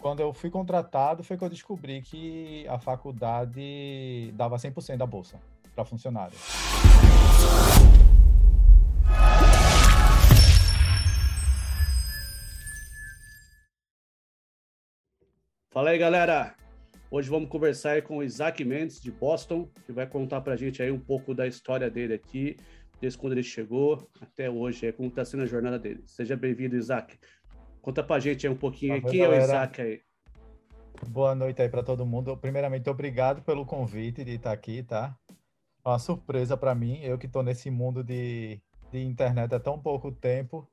quando eu fui contratado, foi que eu descobri que a faculdade dava 100% da bolsa para funcionário. Fala aí, galera. Hoje vamos conversar com o Isaac Mendes, de Boston, que vai contar para a gente aí um pouco da história dele aqui, desde quando ele chegou até hoje, como está sendo a jornada dele. Seja bem-vindo, Isaac. Conta para a gente aí um pouquinho. Quem galera. é o Isaac aí? Boa noite aí para todo mundo. Primeiramente, obrigado pelo convite de estar aqui, tá? Uma surpresa para mim, eu que estou nesse mundo de, de internet há tão pouco tempo.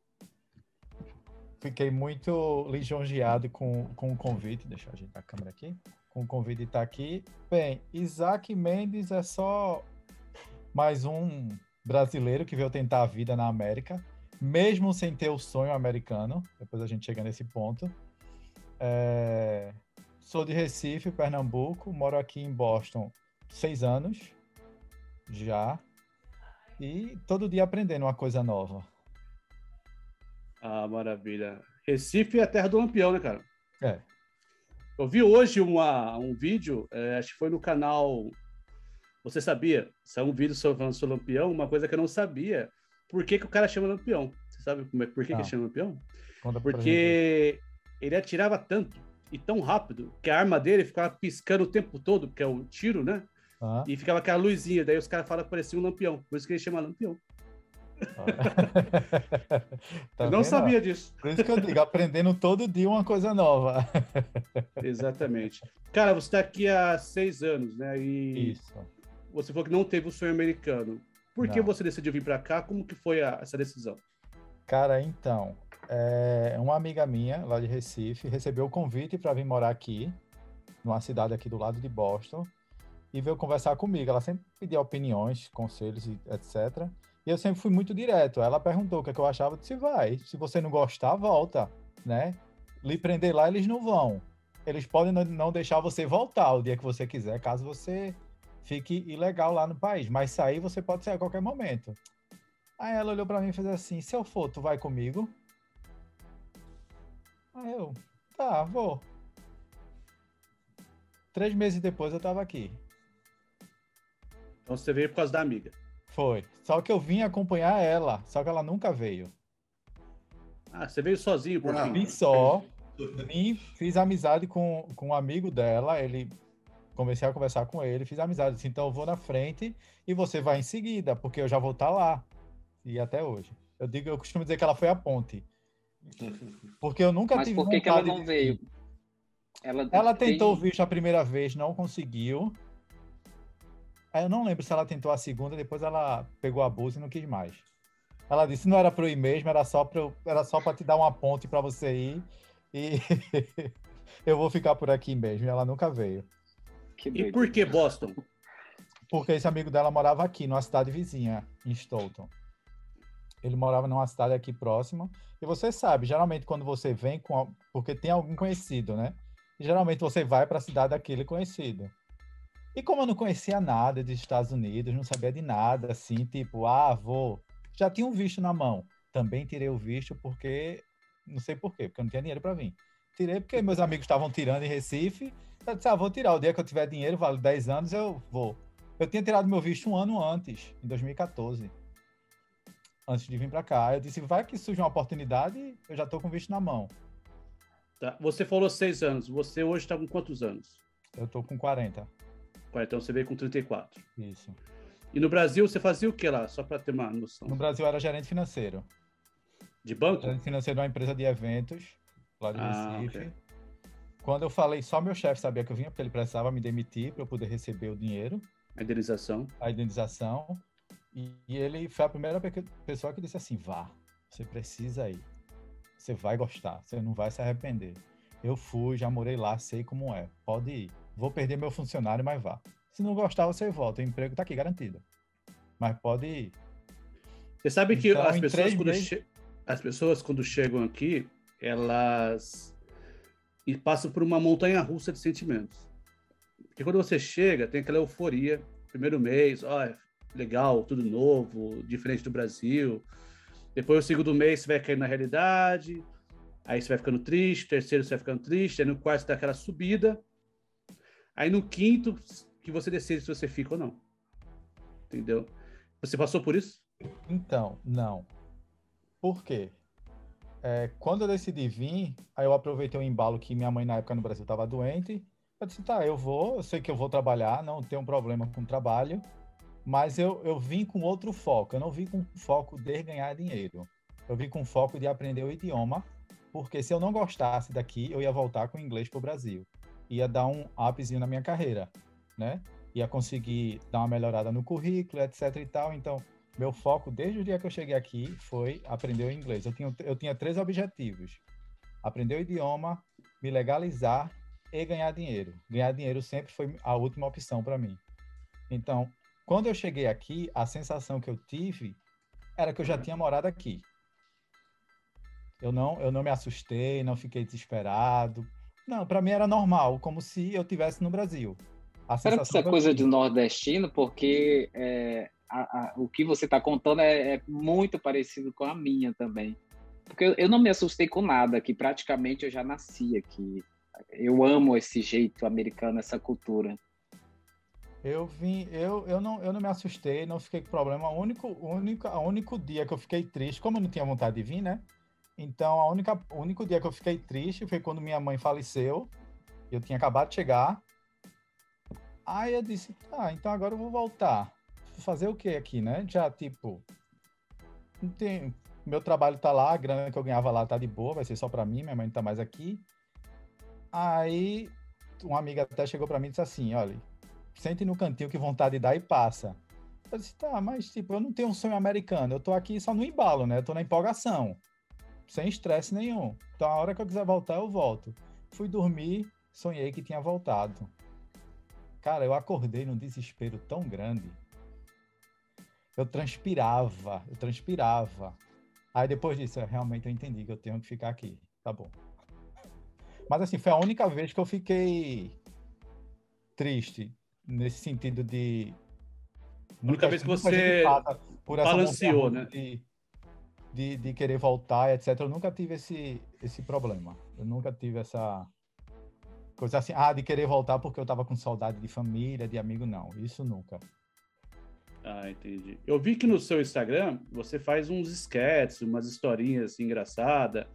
Fiquei muito lisonjeado com, com o convite. Deixa eu ajeitar a câmera aqui com o convite de estar aqui. Bem, Isaac Mendes é só mais um brasileiro que veio tentar a vida na América, mesmo sem ter o sonho americano. Depois a gente chega nesse ponto. É... Sou de Recife, Pernambuco, moro aqui em Boston seis anos já. E todo dia aprendendo uma coisa nova. Ah, maravilha. Recife é a terra do lampião, né, cara? É. Eu vi hoje uma, um vídeo, é, acho que foi no canal. Você sabia? Saiu um vídeo sobre, falando sobre Lampião, uma coisa que eu não sabia. Por que, que o cara chama Lampião? Você sabe como é, por que, que ele chama Lampião? Conta Porque ele atirava tanto e tão rápido que a arma dele ficava piscando o tempo todo, que é o tiro, né? Ah. E ficava aquela luzinha. Daí os caras falam que parecia um lampião. Por isso que ele chama Lampião. tá eu não sabia disso. Por isso que eu digo, aprendendo todo dia uma coisa nova. Exatamente. Cara, você está aqui há seis anos, né? E isso. Você falou que não teve o sonho americano. Por não. que você decidiu vir para cá? Como que foi a, essa decisão? Cara, então, é, uma amiga minha lá de Recife recebeu o convite para vir morar aqui, numa cidade aqui do lado de Boston, e veio conversar comigo. Ela sempre pedia opiniões, conselhos, etc. E eu sempre fui muito direto. Ela perguntou o que, é que eu achava, eu disse, vai. Se você não gostar, volta, né? Lhe prender lá, eles não vão. Eles podem não deixar você voltar o dia que você quiser, caso você fique ilegal lá no país. Mas sair você pode sair a qualquer momento. Aí ela olhou para mim e fez assim: se eu for, tu vai comigo? Aí eu, tá, vou. Três meses depois eu tava aqui. Então você veio por causa da amiga. Foi. Só que eu vim acompanhar ela, só que ela nunca veio. Ah, você veio sozinho por mim? Vim só. Vim, fiz amizade com, com um amigo dela, ele comecei a conversar com ele, fiz amizade, disse, então eu vou na frente e você vai em seguida, porque eu já vou estar tá lá. E até hoje. Eu digo, eu costumo dizer que ela foi a ponte. Porque eu nunca Mas tive por que, que ela não veio? Ela, ela tentou tem... o visto a primeira vez, não conseguiu. Eu não lembro se ela tentou a segunda, depois ela pegou a bolsa e não quis mais. Ela disse não era para eu ir mesmo, era só para era só para te dar uma ponte para você ir e eu vou ficar por aqui mesmo. Ela nunca veio. E por que Boston? Porque esse amigo dela morava aqui, numa cidade vizinha, em Stoughton. Ele morava numa cidade aqui próxima. E você sabe, geralmente quando você vem com. Porque tem algum conhecido, né? E geralmente você vai para a cidade daquele conhecido. E como eu não conhecia nada dos Estados Unidos, não sabia de nada, assim, tipo, ah, vou. Já tinha um visto na mão. Também tirei o visto porque. Não sei por quê, porque eu não tinha dinheiro para vir. Tirei porque meus amigos estavam tirando em Recife. Eu disse, ah, vou tirar. O dia que eu tiver dinheiro, vale 10 anos, eu vou. Eu tinha tirado meu visto um ano antes, em 2014. Antes de vir para cá. Eu disse, vai que surge uma oportunidade, eu já estou com o visto na mão. Tá. Você falou seis anos. Você hoje está com quantos anos? Eu estou com 40. Então você veio com 34. Isso. E no Brasil você fazia o que lá? Só para ter uma noção. No Brasil eu era gerente financeiro. De banco? Gerente financeiro de uma empresa de eventos, lá de ah, Recife. Okay. Quando eu falei, só meu chefe sabia que eu vinha, porque ele precisava me demitir para eu poder receber o dinheiro. A indenização. A indenização. E, e ele foi a primeira pessoa que disse assim: vá, você precisa ir. Você vai gostar, você não vai se arrepender. Eu fui, já morei lá, sei como é. Pode ir vou perder meu funcionário, mas vá. Se não gostar, você volta. O emprego está aqui garantido. Mas pode ir. Você sabe que então, as, pessoas, quando as pessoas, quando chegam aqui, elas e passam por uma montanha russa de sentimentos. Porque quando você chega, tem aquela euforia, primeiro mês, ó, oh, legal, tudo novo, diferente do Brasil. Depois o segundo mês você vai cair na realidade. Aí você vai ficando triste, terceiro você vai ficando triste, aí no quarto você dá aquela subida. Aí no quinto, que você decide se você fica ou não. Entendeu? Você passou por isso? Então, não. Por quê? É, quando eu decidi vir, aí eu aproveitei o embalo que minha mãe na época no Brasil estava doente. Eu disse, tá, eu vou, eu sei que eu vou trabalhar, não tenho problema com trabalho, mas eu, eu vim com outro foco. Eu não vim com foco de ganhar dinheiro. Eu vim com foco de aprender o idioma, porque se eu não gostasse daqui, eu ia voltar com o inglês para o Brasil. Ia dar um upzinho na minha carreira, né? Ia conseguir dar uma melhorada no currículo, etc e tal. Então, meu foco desde o dia que eu cheguei aqui foi aprender o inglês. Eu tinha, eu tinha três objetivos: aprender o idioma, me legalizar e ganhar dinheiro. Ganhar dinheiro sempre foi a última opção para mim. Então, quando eu cheguei aqui, a sensação que eu tive era que eu já tinha morado aqui. Eu não, eu não me assustei, não fiquei desesperado. Não, para mim era normal, como se eu tivesse no Brasil. A Será que isso é coisa de nordestino? Porque é, a, a, o que você está contando é, é, muito parecido com a minha também. Porque eu, eu, não me assustei com nada, que praticamente eu já nasci aqui. Eu amo esse jeito americano, essa cultura. Eu vim, eu, eu, não, eu não me assustei, não fiquei com problema. O único, único, único dia que eu fiquei triste, como eu não tinha vontade de vir, né? Então, a única, o único dia que eu fiquei triste foi quando minha mãe faleceu. Eu tinha acabado de chegar. Aí eu disse, tá, então agora eu vou voltar fazer o que aqui, né? Já, tipo, não tem, meu trabalho tá lá, a grana que eu ganhava lá tá de boa, vai ser só para mim, minha mãe não tá mais aqui. Aí, uma amiga até chegou para mim e disse assim, olha, sente no cantinho que vontade dá e passa. Eu disse, tá, mas tipo, eu não tenho um sonho americano, eu tô aqui só no embalo, né? Eu tô na empolgação, sem estresse nenhum. Então, a hora que eu quiser voltar, eu volto. Fui dormir, sonhei que tinha voltado. Cara, eu acordei num desespero tão grande eu transpirava, eu transpirava. Aí depois disso, realmente eu entendi que eu tenho que ficar aqui. Tá bom. Mas assim, foi a única vez que eu fiquei triste, nesse sentido de. A única vez que você balanceou, né? De, de, de, querer voltar, etc. Eu nunca tive esse, esse problema. Eu nunca tive essa coisa assim, ah, de querer voltar porque eu tava com saudade de família, de amigo, não. Isso nunca. Ah, entendi. Eu vi que no seu Instagram você faz uns sketches, umas historinhas engraçadas.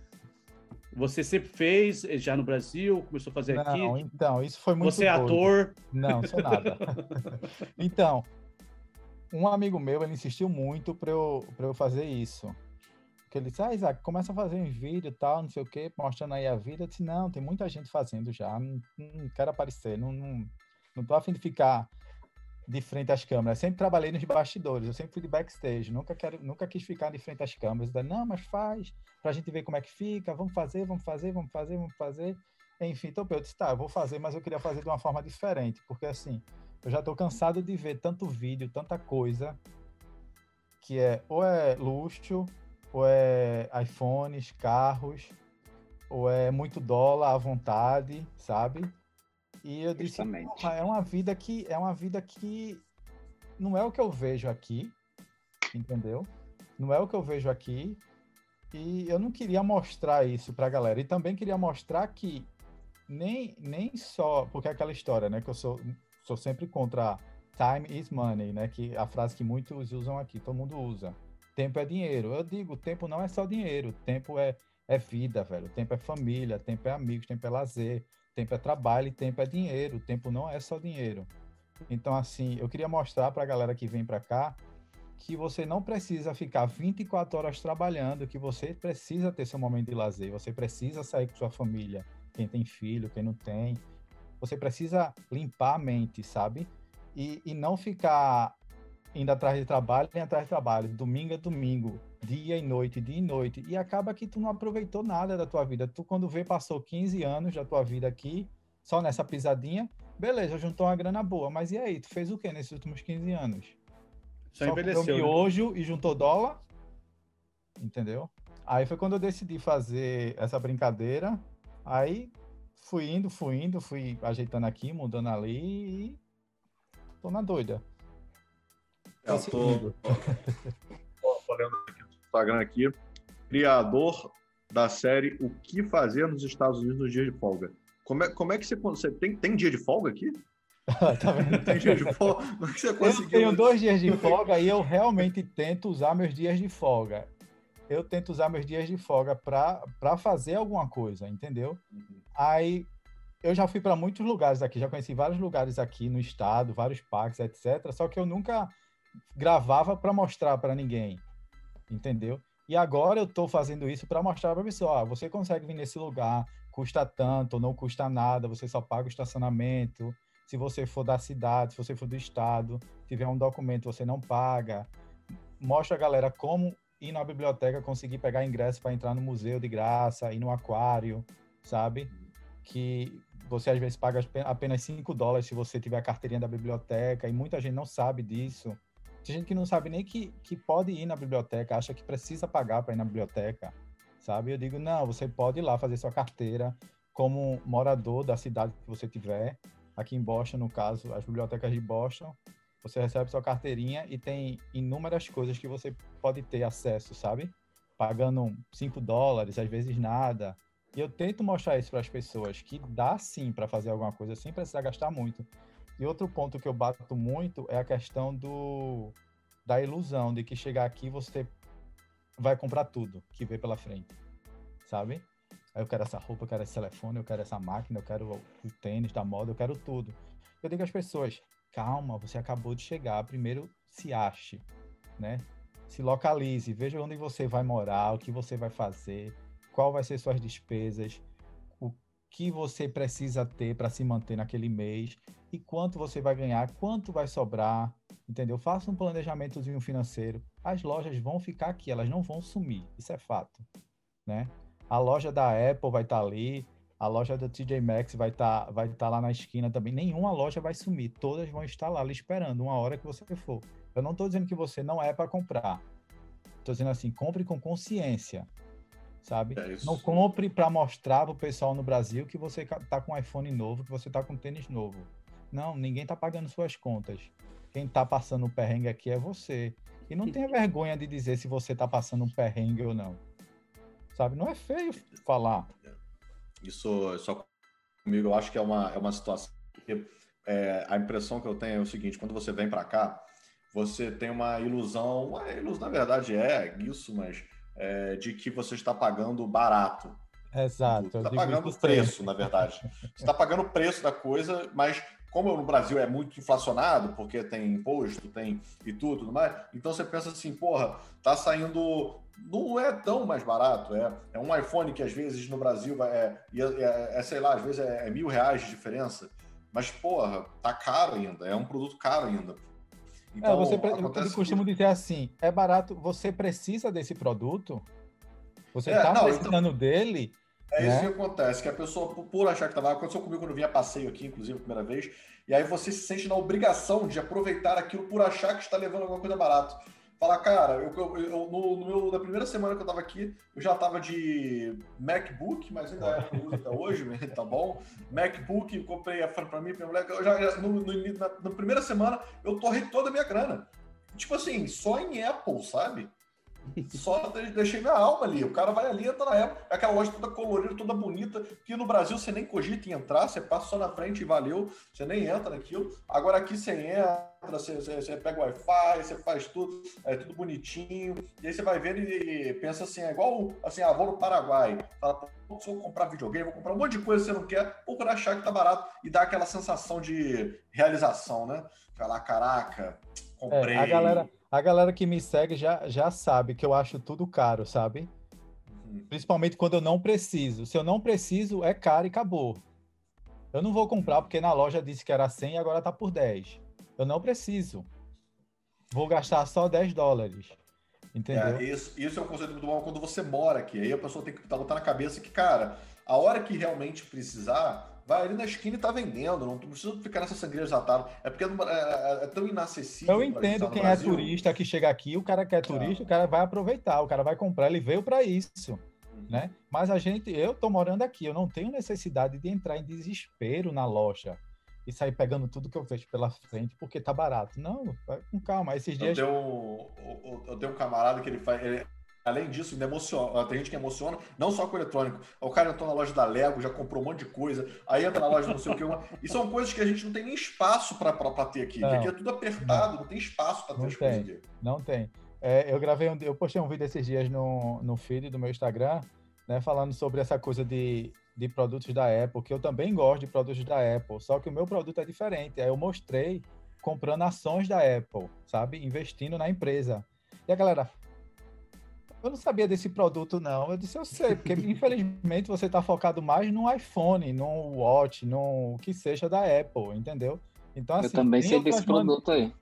Você sempre fez eh, já no Brasil, começou a fazer não, aqui? Não, então, isso foi muito Você é doido. ator? Não, sou nada. então, um amigo meu, ele insistiu muito para eu, eu fazer isso. Porque ele disse, ah, Isaac, começa a fazer um vídeo e tal, não sei o quê, mostrando aí a vida. Eu disse, não, tem muita gente fazendo já, não, não quero aparecer, não, não, não tô afim de ficar de frente às câmeras. sempre trabalhei nos bastidores, eu sempre fui de backstage, nunca quero, nunca quis ficar de frente às câmeras. Daí, não, mas faz, pra gente ver como é que fica, vamos fazer, vamos fazer, vamos fazer, vamos fazer. Enfim, então eu disse, tá, eu vou fazer, mas eu queria fazer de uma forma diferente, porque assim, eu já tô cansado de ver tanto vídeo, tanta coisa, que é ou é luxo, ou é iPhones, carros, ou é muito dólar à vontade, sabe? E eu disse, é uma vida que é uma vida que não é o que eu vejo aqui, entendeu? Não é o que eu vejo aqui. E eu não queria mostrar isso pra galera. E também queria mostrar que nem, nem só, porque é aquela história, né, que eu sou, sou sempre contra time is money, né, que a frase que muitos usam aqui, todo mundo usa. Tempo é dinheiro. Eu digo, tempo não é só dinheiro, tempo é, é vida, velho. Tempo é família, tempo é amigos, tempo é lazer, Tempo é trabalho e tempo é dinheiro. Tempo não é só dinheiro. Então, assim, eu queria mostrar para a galera que vem para cá que você não precisa ficar 24 horas trabalhando, que você precisa ter seu momento de lazer, você precisa sair com sua família, quem tem filho, quem não tem. Você precisa limpar a mente, sabe? E, e não ficar indo atrás de trabalho, nem atrás de trabalho. Domingo é domingo, dia e noite, dia e noite. E acaba que tu não aproveitou nada da tua vida. Tu, quando vê, passou 15 anos da tua vida aqui, só nessa pisadinha. Beleza, juntou uma grana boa. Mas e aí? Tu fez o que nesses últimos 15 anos? Só, só envelheceu. Né? né? e juntou dólar. Entendeu? Aí foi quando eu decidi fazer essa brincadeira. Aí fui indo, fui indo, fui ajeitando aqui, mudando ali e tô na doida. Eu tô, tô olhando aqui Instagram aqui. Criador da série O que fazer nos Estados Unidos nos dias de folga. Como é, como é que você, você tem, tem dia de folga aqui? tá vendo? Tem dia de folga? Como é que você conseguiu? Eu tenho dois dias de folga e eu realmente tento usar meus dias de folga. Eu tento usar meus dias de folga para fazer alguma coisa, entendeu? Uhum. Aí eu já fui para muitos lugares aqui, já conheci vários lugares aqui no estado, vários parques, etc. Só que eu nunca gravava para mostrar para ninguém, entendeu? E agora eu estou fazendo isso para mostrar para a pessoa, ó, você consegue vir nesse lugar, custa tanto, não custa nada, você só paga o estacionamento. Se você for da cidade, se você for do estado, tiver um documento, você não paga. Mostra a galera como ir na biblioteca, conseguir pegar ingresso para entrar no museu de graça, ir no aquário, sabe? Que você às vezes paga apenas 5 dólares se você tiver a carteirinha da biblioteca, e muita gente não sabe disso. Tem gente que não sabe nem que, que pode ir na biblioteca, acha que precisa pagar para ir na biblioteca, sabe? Eu digo, não, você pode ir lá fazer sua carteira como morador da cidade que você tiver. Aqui em Boston, no caso, as bibliotecas de Boston, você recebe sua carteirinha e tem inúmeras coisas que você pode ter acesso, sabe? Pagando 5 dólares, às vezes nada. E eu tento mostrar isso para as pessoas, que dá sim para fazer alguma coisa sem precisar gastar muito. E outro ponto que eu bato muito é a questão do da ilusão de que chegar aqui você vai comprar tudo que vê pela frente, sabe? Eu quero essa roupa, eu quero esse telefone, eu quero essa máquina, eu quero o tênis da moda, eu quero tudo. Eu digo às pessoas, calma, você acabou de chegar, primeiro se ache, né? Se localize, veja onde você vai morar, o que você vai fazer, qual vai ser suas despesas, que você precisa ter para se manter naquele mês e quanto você vai ganhar, quanto vai sobrar, entendeu? Faça um planejamentozinho financeiro. As lojas vão ficar aqui, elas não vão sumir, isso é fato, né? A loja da Apple vai estar tá ali, a loja da TJ Maxx vai estar tá, vai tá lá na esquina também. Nenhuma loja vai sumir, todas vão estar lá lhe esperando uma hora que você for. Eu não estou dizendo que você não é para comprar. Estou dizendo assim, compre com consciência, sabe? É não compre para mostrar para o pessoal no Brasil que você está com um iPhone novo, que você está com um tênis novo. Não, ninguém está pagando suas contas. Quem está passando o perrengue aqui é você. E não tenha vergonha de dizer se você está passando um perrengue ou não. Sabe? Não é feio falar. Isso só comigo, eu acho que é uma, é uma situação que é, a impressão que eu tenho é o seguinte: quando você vem para cá, você tem uma ilusão, uma ilusão, na verdade é isso, mas é, de que você está pagando barato. Exato. Você está pagando o preço, na verdade. Você está pagando o preço da coisa, mas como no Brasil é muito inflacionado, porque tem imposto, tem e tudo, tudo mais, então você pensa assim, porra, tá saindo. Não é tão mais barato, é, é um iPhone que às vezes no Brasil vai, é, é, é sei lá, às vezes é, é, mil reais de diferença, mas porra, tá caro ainda, é um produto caro ainda. Então, é, você, eu costumo dizer assim, é barato, você precisa desse produto, você está é, precisando então... dele, é isso né? que acontece, que a pessoa, por achar que estava. Aconteceu comigo quando eu vinha passeio aqui, inclusive, a primeira vez, e aí você se sente na obrigação de aproveitar aquilo por achar que está levando alguma coisa barato. Falar, cara, eu, eu, eu no, no, meu, na primeira semana que eu estava aqui, eu já estava de MacBook, mas ainda é, uso até hoje, tá bom? MacBook, comprei para mim, pra minha mulher. Eu já, no, no, na, na primeira semana, eu torrei toda a minha grana. Tipo assim, só em Apple, sabe? Só deixei minha alma ali. O cara vai ali, entra na época, aquela loja toda colorida, toda bonita, que no Brasil você nem cogita em entrar, você passa só na frente e valeu, você nem entra naquilo. Agora aqui você entra, você, você, você pega o Wi-Fi, você faz tudo, é tudo bonitinho, e aí você vai vendo e pensa assim, é igual assim, ah, vou no Paraguai. Fala, eu comprar videogame, vou comprar um monte de coisa que você não quer, por achar que tá barato e dá aquela sensação de realização, né? Falar, caraca, comprei. É, a galera a galera que me segue já, já sabe que eu acho tudo caro, sabe? Uhum. Principalmente quando eu não preciso. Se eu não preciso, é caro e acabou. Eu não vou comprar porque na loja disse que era 100 e agora tá por 10. Eu não preciso. Vou gastar só 10 dólares. Entendeu? É, isso, isso é um conceito muito bom quando você mora aqui. Aí a pessoa tem que botar na cabeça que, cara, a hora que realmente precisar, vai ali na esquina e tá vendendo, não precisa ficar nessa sangria desatada. É porque é, é, é, tão inacessível. Eu entendo quem é turista que chega aqui, o cara que é turista, é. o cara vai aproveitar, o cara vai comprar, ele veio para isso. Uhum. Né? Mas a gente, eu tô morando aqui, eu não tenho necessidade de entrar em desespero na loja e sair pegando tudo que eu vejo pela frente porque tá barato. Não, vai com calma. Esses dias. Eu tenho, eu tenho um camarada que ele faz. Ele além disso, ainda emociona, tem gente que emociona, não só com o eletrônico. O cara entrou na loja da Lego, já comprou um monte de coisa, aí entra na loja não sei o que. E são coisas que a gente não tem nem espaço para ter aqui. Não, aqui é tudo apertado, não, não tem espaço para ter as coisas aqui. Não tem. É, eu gravei um, eu postei um vídeo esses dias no, no feed do meu Instagram, né, falando sobre essa coisa de, de produtos da Apple, que eu também gosto de produtos da Apple, só que o meu produto é diferente. Aí eu mostrei comprando ações da Apple, sabe? Investindo na empresa. E a galera, eu não sabia desse produto, não. Eu disse, eu sei, porque infelizmente você está focado mais no iPhone, no Watch, no que seja da Apple, entendeu? Então, assim, eu também sei desse produto aí.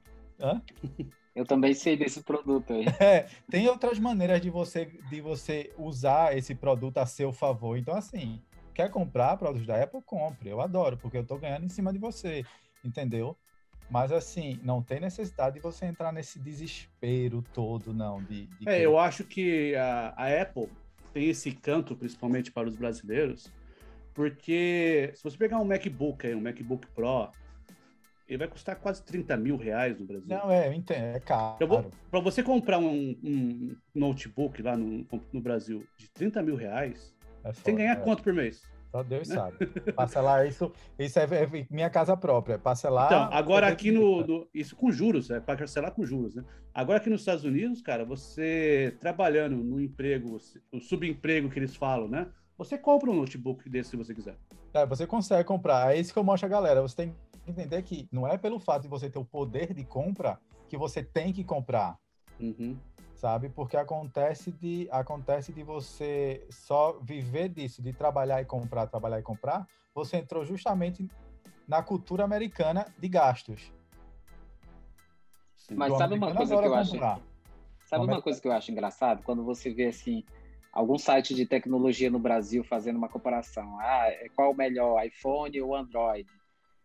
Hã? Eu também sei desse produto aí. É, tem outras maneiras de você, de você usar esse produto a seu favor. Então, assim, quer comprar produtos da Apple? Compre. Eu adoro, porque eu estou ganhando em cima de você, entendeu? Mas assim, não tem necessidade de você entrar nesse desespero todo, não. De, de é, eu acho que a, a, Apple tem esse canto, principalmente para os brasileiros, porque se você pegar um MacBook, um MacBook Pro, ele vai custar quase 30 mil reais no Brasil. Não, é, entendo, é caro. Para você comprar um, um, notebook lá no, no Brasil de 30 mil reais, é você tem que ganhar é. quanto por mês? Só Deus né? sabe. Parcelar isso, isso é, é, minha casa própria. Parcelar. Então, agora aqui no, no, Isso com juros, é para parcelar com juros, né? Agora aqui nos Estados Unidos, cara, você trabalhando no emprego, o subemprego que eles falam, né? Você compra um notebook desse se você quiser. É, você consegue comprar. É isso que eu mostro a galera. Você tem que entender que não é pelo fato de você ter o poder de compra que você tem que comprar. Uhum sabe? Porque acontece de acontece de você só viver disso, de trabalhar e comprar, trabalhar e comprar. Você entrou justamente na cultura americana de gastos. Mas sabe uma coisa que eu acho? Sabe uma coisa que eu acho engraçado quando você vê assim algum site de tecnologia no Brasil fazendo uma comparação. Ah, é, qual o melhor, iPhone ou Android?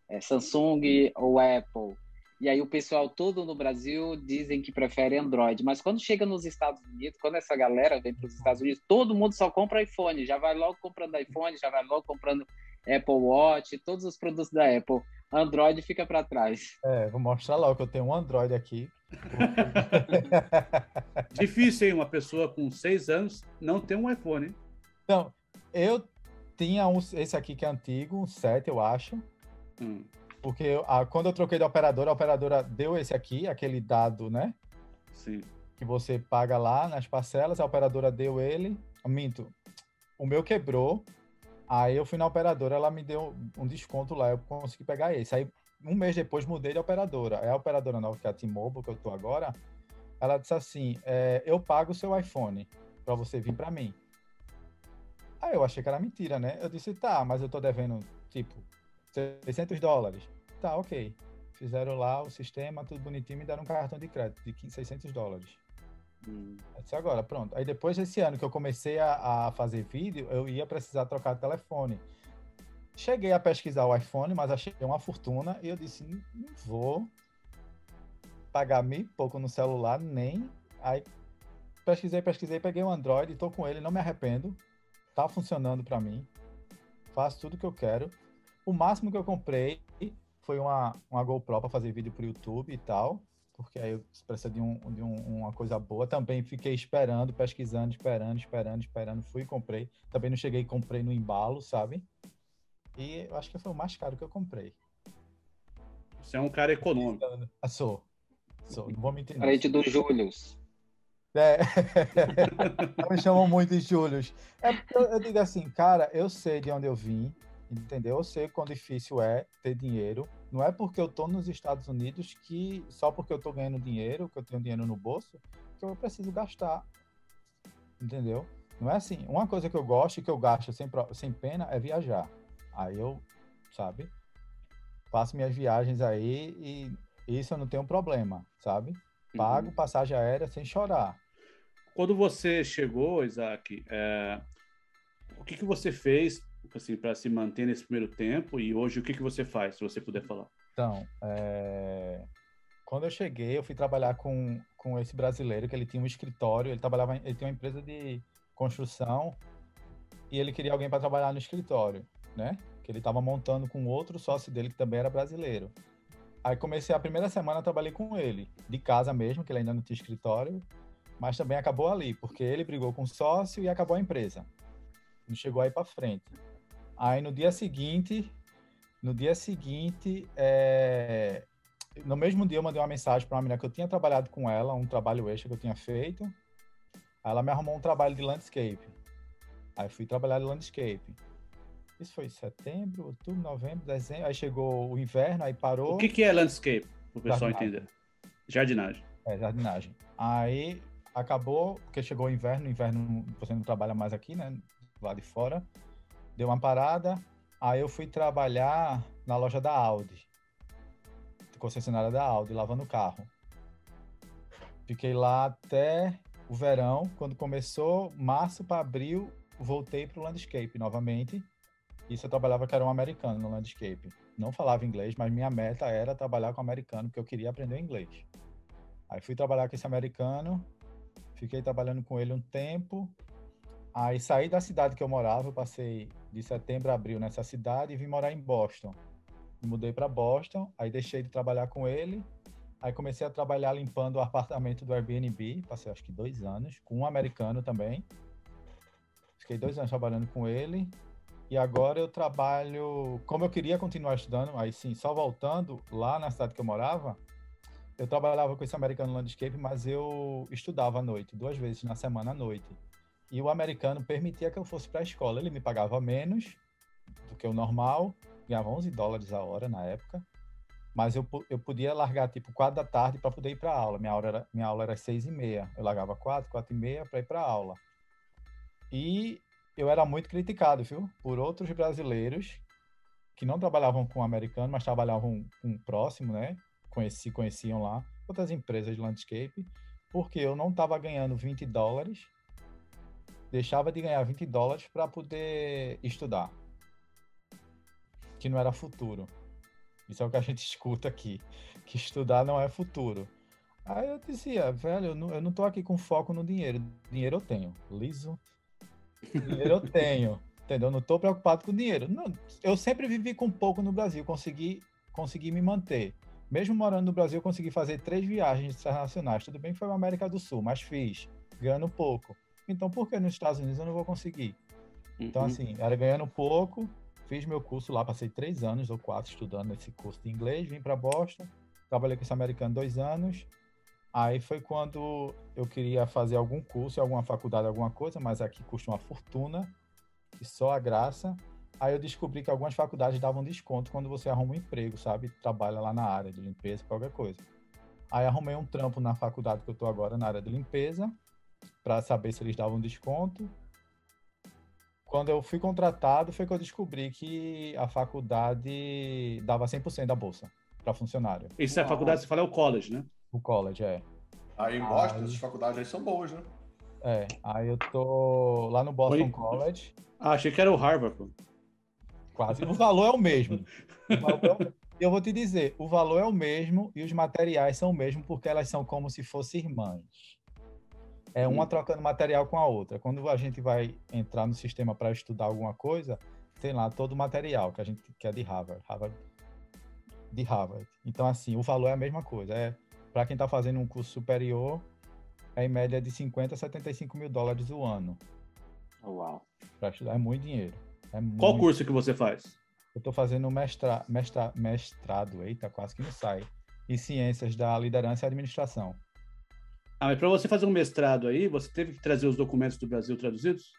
É Samsung ou Apple? E aí o pessoal todo no Brasil dizem que prefere Android, mas quando chega nos Estados Unidos, quando essa galera vem para os Estados Unidos, todo mundo só compra iPhone, já vai logo comprando iPhone, já vai logo comprando Apple Watch, todos os produtos da Apple. Android fica para trás. É, vou mostrar logo que eu tenho um Android aqui. Difícil, hein? Uma pessoa com seis anos não ter um iPhone. Então, eu tinha um, esse aqui que é antigo, um 7, eu acho. Hum. Porque a, quando eu troquei de operadora, a operadora deu esse aqui, aquele dado, né? Sim. Que você paga lá nas parcelas, a operadora deu ele. Minto. O meu quebrou. Aí eu fui na operadora, ela me deu um desconto lá, eu consegui pegar esse. Aí um mês depois mudei de operadora. É a operadora nova, que é a T-Mobile, que eu tô agora. Ela disse assim: é, eu pago o seu iPhone para você vir para mim. Aí eu achei que era mentira, né? Eu disse: tá, mas eu tô devendo, tipo, 600 dólares. Tá, ok. Fizeram lá o sistema, tudo bonitinho, me deram um cartão de crédito de 600 dólares. Hum. disse agora, pronto. Aí depois desse ano que eu comecei a, a, fazer vídeo, eu ia precisar trocar de telefone. Cheguei a pesquisar o iPhone, mas achei uma fortuna e eu disse, não vou pagar mil pouco no celular, nem. Aí pesquisei, pesquisei, peguei um Android, estou com ele, não me arrependo. Tá funcionando para mim. Faço tudo que eu quero. O máximo que eu comprei foi uma, uma GoPro para fazer vídeo para o YouTube e tal, porque aí eu precisa de, um, de um, uma coisa boa. Também fiquei esperando, pesquisando, esperando, esperando, esperando. Fui e comprei. Também não cheguei e comprei no embalo, sabe? E eu acho que foi o mais caro que eu comprei. Você é um cara econômico. Ah, sou. Sou, não vou mentir. Frente do Július. É. me chamam muito de Július. É porque eu, eu digo assim, cara, eu sei de onde eu vim, Entendeu? Eu sei quão difícil é ter dinheiro. Não é porque eu estou nos Estados Unidos que só porque eu estou ganhando dinheiro, que eu tenho dinheiro no bolso, que eu preciso gastar. Entendeu? Não é assim. Uma coisa que eu gosto e que eu gasto sem, sem pena é viajar. Aí eu, sabe? Faço minhas viagens aí e isso eu não tenho problema, sabe? Pago uhum. passagem aérea sem chorar. Quando você chegou, Isaac, é... o que, que você fez assim, para se manter nesse primeiro tempo? E hoje, o que, que você faz, se você puder falar? Então, é... quando eu cheguei, eu fui trabalhar com, com esse brasileiro, que ele tinha um escritório, ele trabalhava, ele tinha uma empresa de construção e ele queria alguém para trabalhar no escritório, né? Que ele estava montando com outro sócio dele que também era brasileiro. Aí comecei a primeira semana, trabalhei com ele, de casa mesmo, que ele ainda não tinha escritório. mas também acabou ali, porque ele brigou com o sócio e acabou a empresa. Não chegou aí para frente. Aí no dia seguinte, no dia seguinte, é... no mesmo dia eu mandei uma mensagem para uma menina que eu tinha trabalhado com ela, um trabalho extra que eu tinha feito. Aí ela me arrumou um trabalho de landscape. Aí fui trabalhar de landscape. Isso foi setembro, outubro, novembro, dezembro. Aí chegou o inverno, aí parou. O que, que é landscape? Para o pessoal entender. Jardinagem. É, jardinagem. Aí acabou, porque chegou o inverno, inverno você não trabalha mais aqui, né? Lá de fora. Deu uma parada. Aí eu fui trabalhar na loja da Audi. Concessionária da Audi, lavando carro. Fiquei lá até o verão. Quando começou, março para abril, voltei para o landscape novamente. Isso eu trabalhava que era um americano no landscape. Não falava inglês, mas minha meta era trabalhar com americano, porque eu queria aprender inglês. Aí fui trabalhar com esse americano, fiquei trabalhando com ele um tempo. Aí saí da cidade que eu morava, passei de setembro a abril nessa cidade e vim morar em Boston. Mudei para Boston, aí deixei de trabalhar com ele. Aí comecei a trabalhar limpando o apartamento do Airbnb, passei acho que dois anos, com um americano também. Fiquei dois anos trabalhando com ele. E agora eu trabalho, como eu queria continuar estudando, aí sim, só voltando lá na cidade que eu morava, eu trabalhava com esse americano landscape, mas eu estudava à noite, duas vezes na semana à noite. E o americano permitia que eu fosse para a escola. Ele me pagava menos do que o normal, ganhava 11 dólares a hora na época, mas eu, eu podia largar tipo 4 da tarde para poder ir para aula. Minha, hora era, minha aula era 6 e meia. Eu largava 4, 4 e meia para ir para aula. E eu era muito criticado, viu? Por outros brasileiros que não trabalhavam com americano, mas trabalhavam com o próximo, né? Conheci, conheciam lá, outras empresas de landscape, porque eu não estava ganhando 20 dólares, deixava de ganhar 20 dólares para poder estudar, que não era futuro. Isso é o que a gente escuta aqui, que estudar não é futuro. Aí eu dizia, velho, eu não, eu não tô aqui com foco no dinheiro. Dinheiro eu tenho, liso. Dinheiro eu tenho, entendeu? Não tô preocupado com dinheiro. Não, eu sempre vivi com pouco no Brasil, consegui, consegui me manter. Mesmo morando no Brasil, consegui fazer três viagens internacionais. Tudo bem que foi para América do Sul, mas fiz, ganhando pouco. Então, por que nos Estados Unidos eu não vou conseguir? Então, Uhum. assim, era ganhando pouco, fiz meu curso lá, passei três anos ou quatro estudando esse curso de inglês, vim para Boston, trabalhei com esse americano dois anos. Aí foi quando eu queria fazer algum curso, alguma faculdade, alguma coisa, mas aqui custa uma fortuna, e só a graça. Aí eu descobri que algumas faculdades davam desconto quando você arruma um emprego, sabe? Trabalha lá na área de limpeza, qualquer coisa. Aí arrumei um trampo na faculdade que eu tô agora, na área de limpeza, para saber se eles davam desconto. Quando eu fui contratado, foi que eu descobri que a faculdade dava 100% da bolsa para funcionário. Isso é a faculdade, você fala é o college, né? O college, é. Aí em Boston, aí- essas faculdades aí são boas, né? É, aí eu tô lá no Boston Oi? College, Ah, achei que era o Harvard, pô. quase. O valor é o mesmo. O valor é o- Eu vou te dizer, o valor é o mesmo e os materiais são o mesmo porque elas são como se fossem irmãs. É uma trocando material com a outra. Quando a gente vai entrar no sistema para estudar alguma coisa, tem lá todo o material que a gente que é de Harvard, Harvard de Harvard. Então assim, o valor é a mesma coisa. É para quem está fazendo um curso superior, é em média de 50 a 75 mil dólares o ano Uau. para estudar. É muito dinheiro. É Qual muito. curso que você faz? Eu estou fazendo mestra, mestra, mestrado, eita, quase que não sai, em ciências da liderança e administração. Ah, mas para você fazer um mestrado aí, você teve que trazer os documentos do Brasil traduzidos?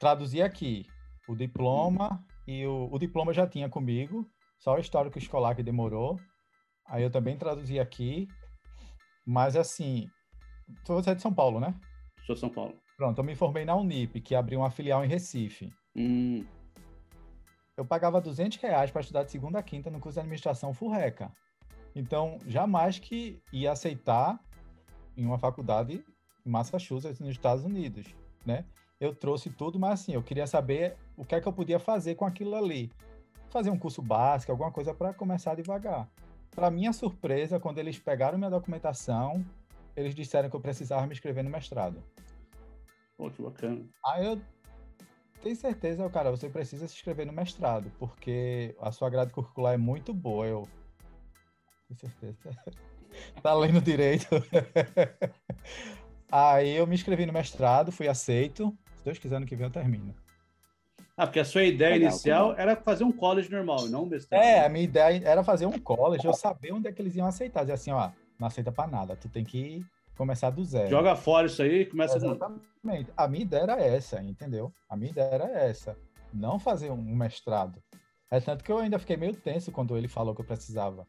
Traduzi aqui o diploma e o, o diploma já tinha comigo, só o histórico escolar que demorou. Aí eu também traduzi aqui, mas assim, você é de São Paulo, né? Sou de São Paulo. Pronto, eu me formei na Unip, que abriu uma filial em Recife. Hum, eu pagava 200 reais para estudar de segunda a quinta no curso de administração Furreca. Então, jamais que ia aceitar em uma faculdade em Massachusetts, nos Estados Unidos, né? Eu trouxe tudo, mas assim, eu queria saber o que é que eu podia fazer com aquilo ali. Fazer um curso básico, alguma coisa para começar devagar. Para minha surpresa, quando eles pegaram minha documentação, eles disseram que eu precisava me inscrever no mestrado. pô, que bacana. Aí eu tenho certeza, cara, você precisa se inscrever no mestrado, porque a sua grade curricular é muito boa. Eu tenho certeza. tá lendo direito. Aí eu me inscrevi no mestrado, fui aceito. Se Deus quiser, ano que vem eu termino. Ah, porque a sua ideia Legal, inicial legal. era fazer um college normal, não um mestrado. É, a minha ideia era fazer um college, eu saber onde é que eles iam aceitar. Dizer assim, ó, não aceita pra nada, tu tem que começar do zero. Joga fora isso aí e começa do... Exatamente. A minha ideia era essa, entendeu? A minha ideia era essa. Não fazer um mestrado. É tanto que eu ainda fiquei meio tenso quando ele falou que eu precisava.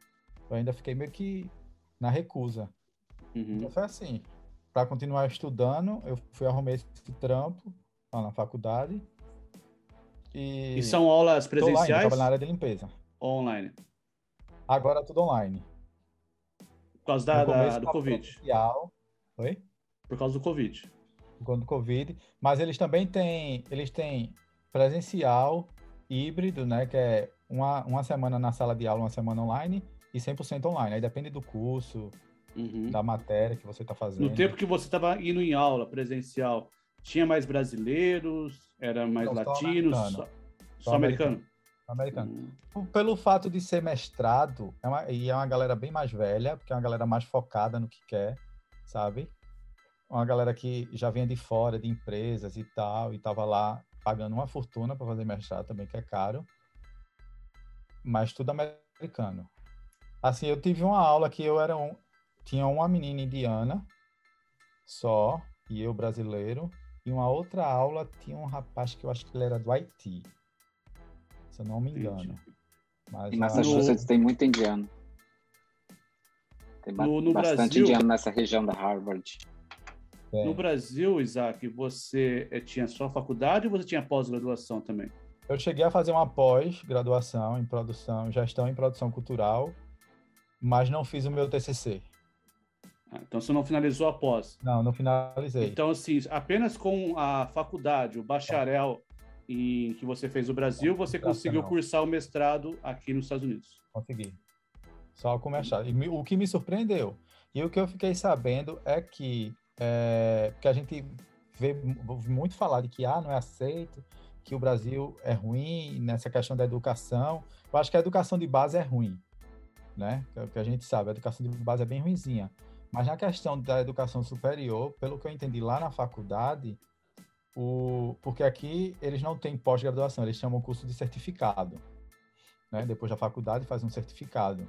Eu ainda fiquei meio que na recusa. Uhum. Então foi assim. Para continuar estudando, eu fui arrumar esse trampo lá na faculdade. E, E são aulas tô lá ainda, presenciais na área de limpeza. online? Agora é tudo online. Por causa da, da- do Covid. presencial. Oi? Por causa do Covid. por conta do Covid, mas eles também têm, eles têm presencial, híbrido, né, que é uma, uma semana na sala de aula, uma semana online e 100% online. Aí depende do curso, Uhum. da matéria que você está fazendo. No tempo que você estava indo em aula presencial, tinha mais brasileiros? Era mais só latinos? americano. Só, Só só americano? americano. Hum. Pelo fato de ser mestrado, é uma, e é uma galera bem mais velha, porque é uma galera mais focada no que quer, sabe? Uma galera que já vinha de fora, de empresas e tal, e tava lá pagando uma fortuna para fazer mestrado também, que é caro. Mas tudo americano. Assim, eu tive uma aula que eu era um. Tinha uma menina indiana só, e eu brasileiro, e uma outra aula tinha um rapaz que eu acho que ele era do Haiti. Se eu não me engano. Mas Em Massachusetts tem muito indiano. Tem No- no bastante Brasil- indiano nessa região da Harvard. tem. No Brasil, Isaac, você eh, tinha só faculdade ou você tinha pós-graduação também? Eu cheguei a fazer uma pós-graduação em produção, gestão em produção cultural, mas não fiz o meu TCC. Ah, então você não finalizou a pós. Não, não finalizei. Então, assim, apenas com a faculdade, o bacharel em, que você fez no Brasil, você conseguiu não. cursar o mestrado aqui nos Estados Unidos. Consegui. Só com mestrado. E o que me surpreendeu, e o que eu fiquei sabendo é que, é, porque a gente vê mu- muito falar de que ah, não é aceito, que o Brasil é ruim nessa questão da educação. Eu acho que a educação de base é ruim, né? Que é o que a gente sabe, a educação de base é bem ruinzinha. Mas na questão da educação superior, pelo que eu entendi lá na faculdade, o, porque aqui eles não têm pós-graduação, eles chamam curso de certificado. Né? Depois da faculdade faz um certificado.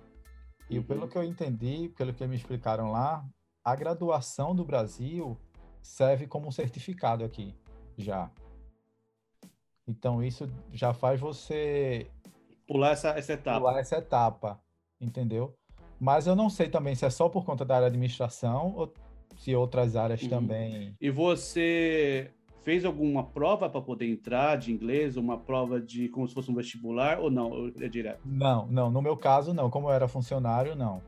E Uhum. pelo que eu entendi, pelo que me explicaram lá, a graduação do Brasil serve como um certificado aqui, já. Então isso já faz você Pular essa, essa etapa. pular essa etapa, entendeu? Mas eu não sei também se é só por conta da área de administração ou se outras áreas Uhum. também. E você fez alguma prova para poder entrar de inglês, uma prova de como se fosse um vestibular ou não? É direto. Não, não, no meu caso não. Como eu era funcionário, não.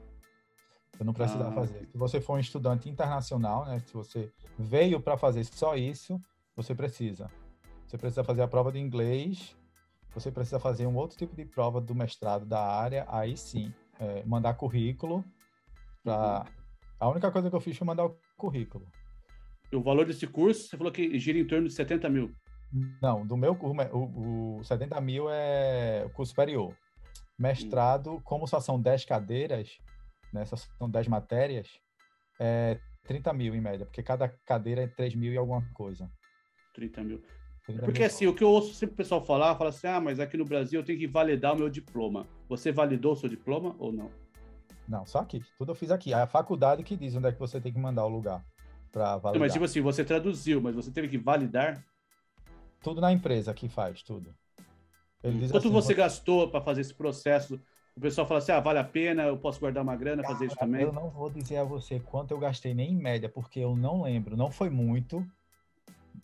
Eu não precisava Ah, fazer. Se você for um estudante internacional, né? Se você veio para fazer só isso, você precisa. Você precisa fazer a prova de inglês, você precisa fazer um outro tipo de prova do mestrado da área, aí sim, é, mandar currículo. Pra... A única coisa que eu fiz foi mandar o currículo. E o valor desse curso, você falou que gira em torno de 70 mil. Não, do meu curso, o, o 70 mil é o curso superior. Mestrado, como só são 10 cadeiras, né, só são 10 matérias, é 30 mil em média, porque cada cadeira é 3 mil e alguma coisa. 30 mil. 30 Porque assim, o que eu ouço sempre o pessoal falar, fala assim, ah, mas aqui no Brasil eu tenho que validar o meu diploma. Você validou o seu diploma ou não? Não, só aqui. Tudo eu fiz aqui. É a faculdade que diz onde é que você tem que mandar o lugar para Não, validar. mas tipo assim, você traduziu, mas você teve que validar. Tudo na empresa que faz, tudo. Ele Quanto assim, você gastou para fazer esse processo? O pessoal fala assim, ah, vale a pena, eu posso guardar uma grana, fazer isso Cara, também. Eu não vou dizer a você quanto eu gastei nem em média, porque eu não lembro. Não foi muito.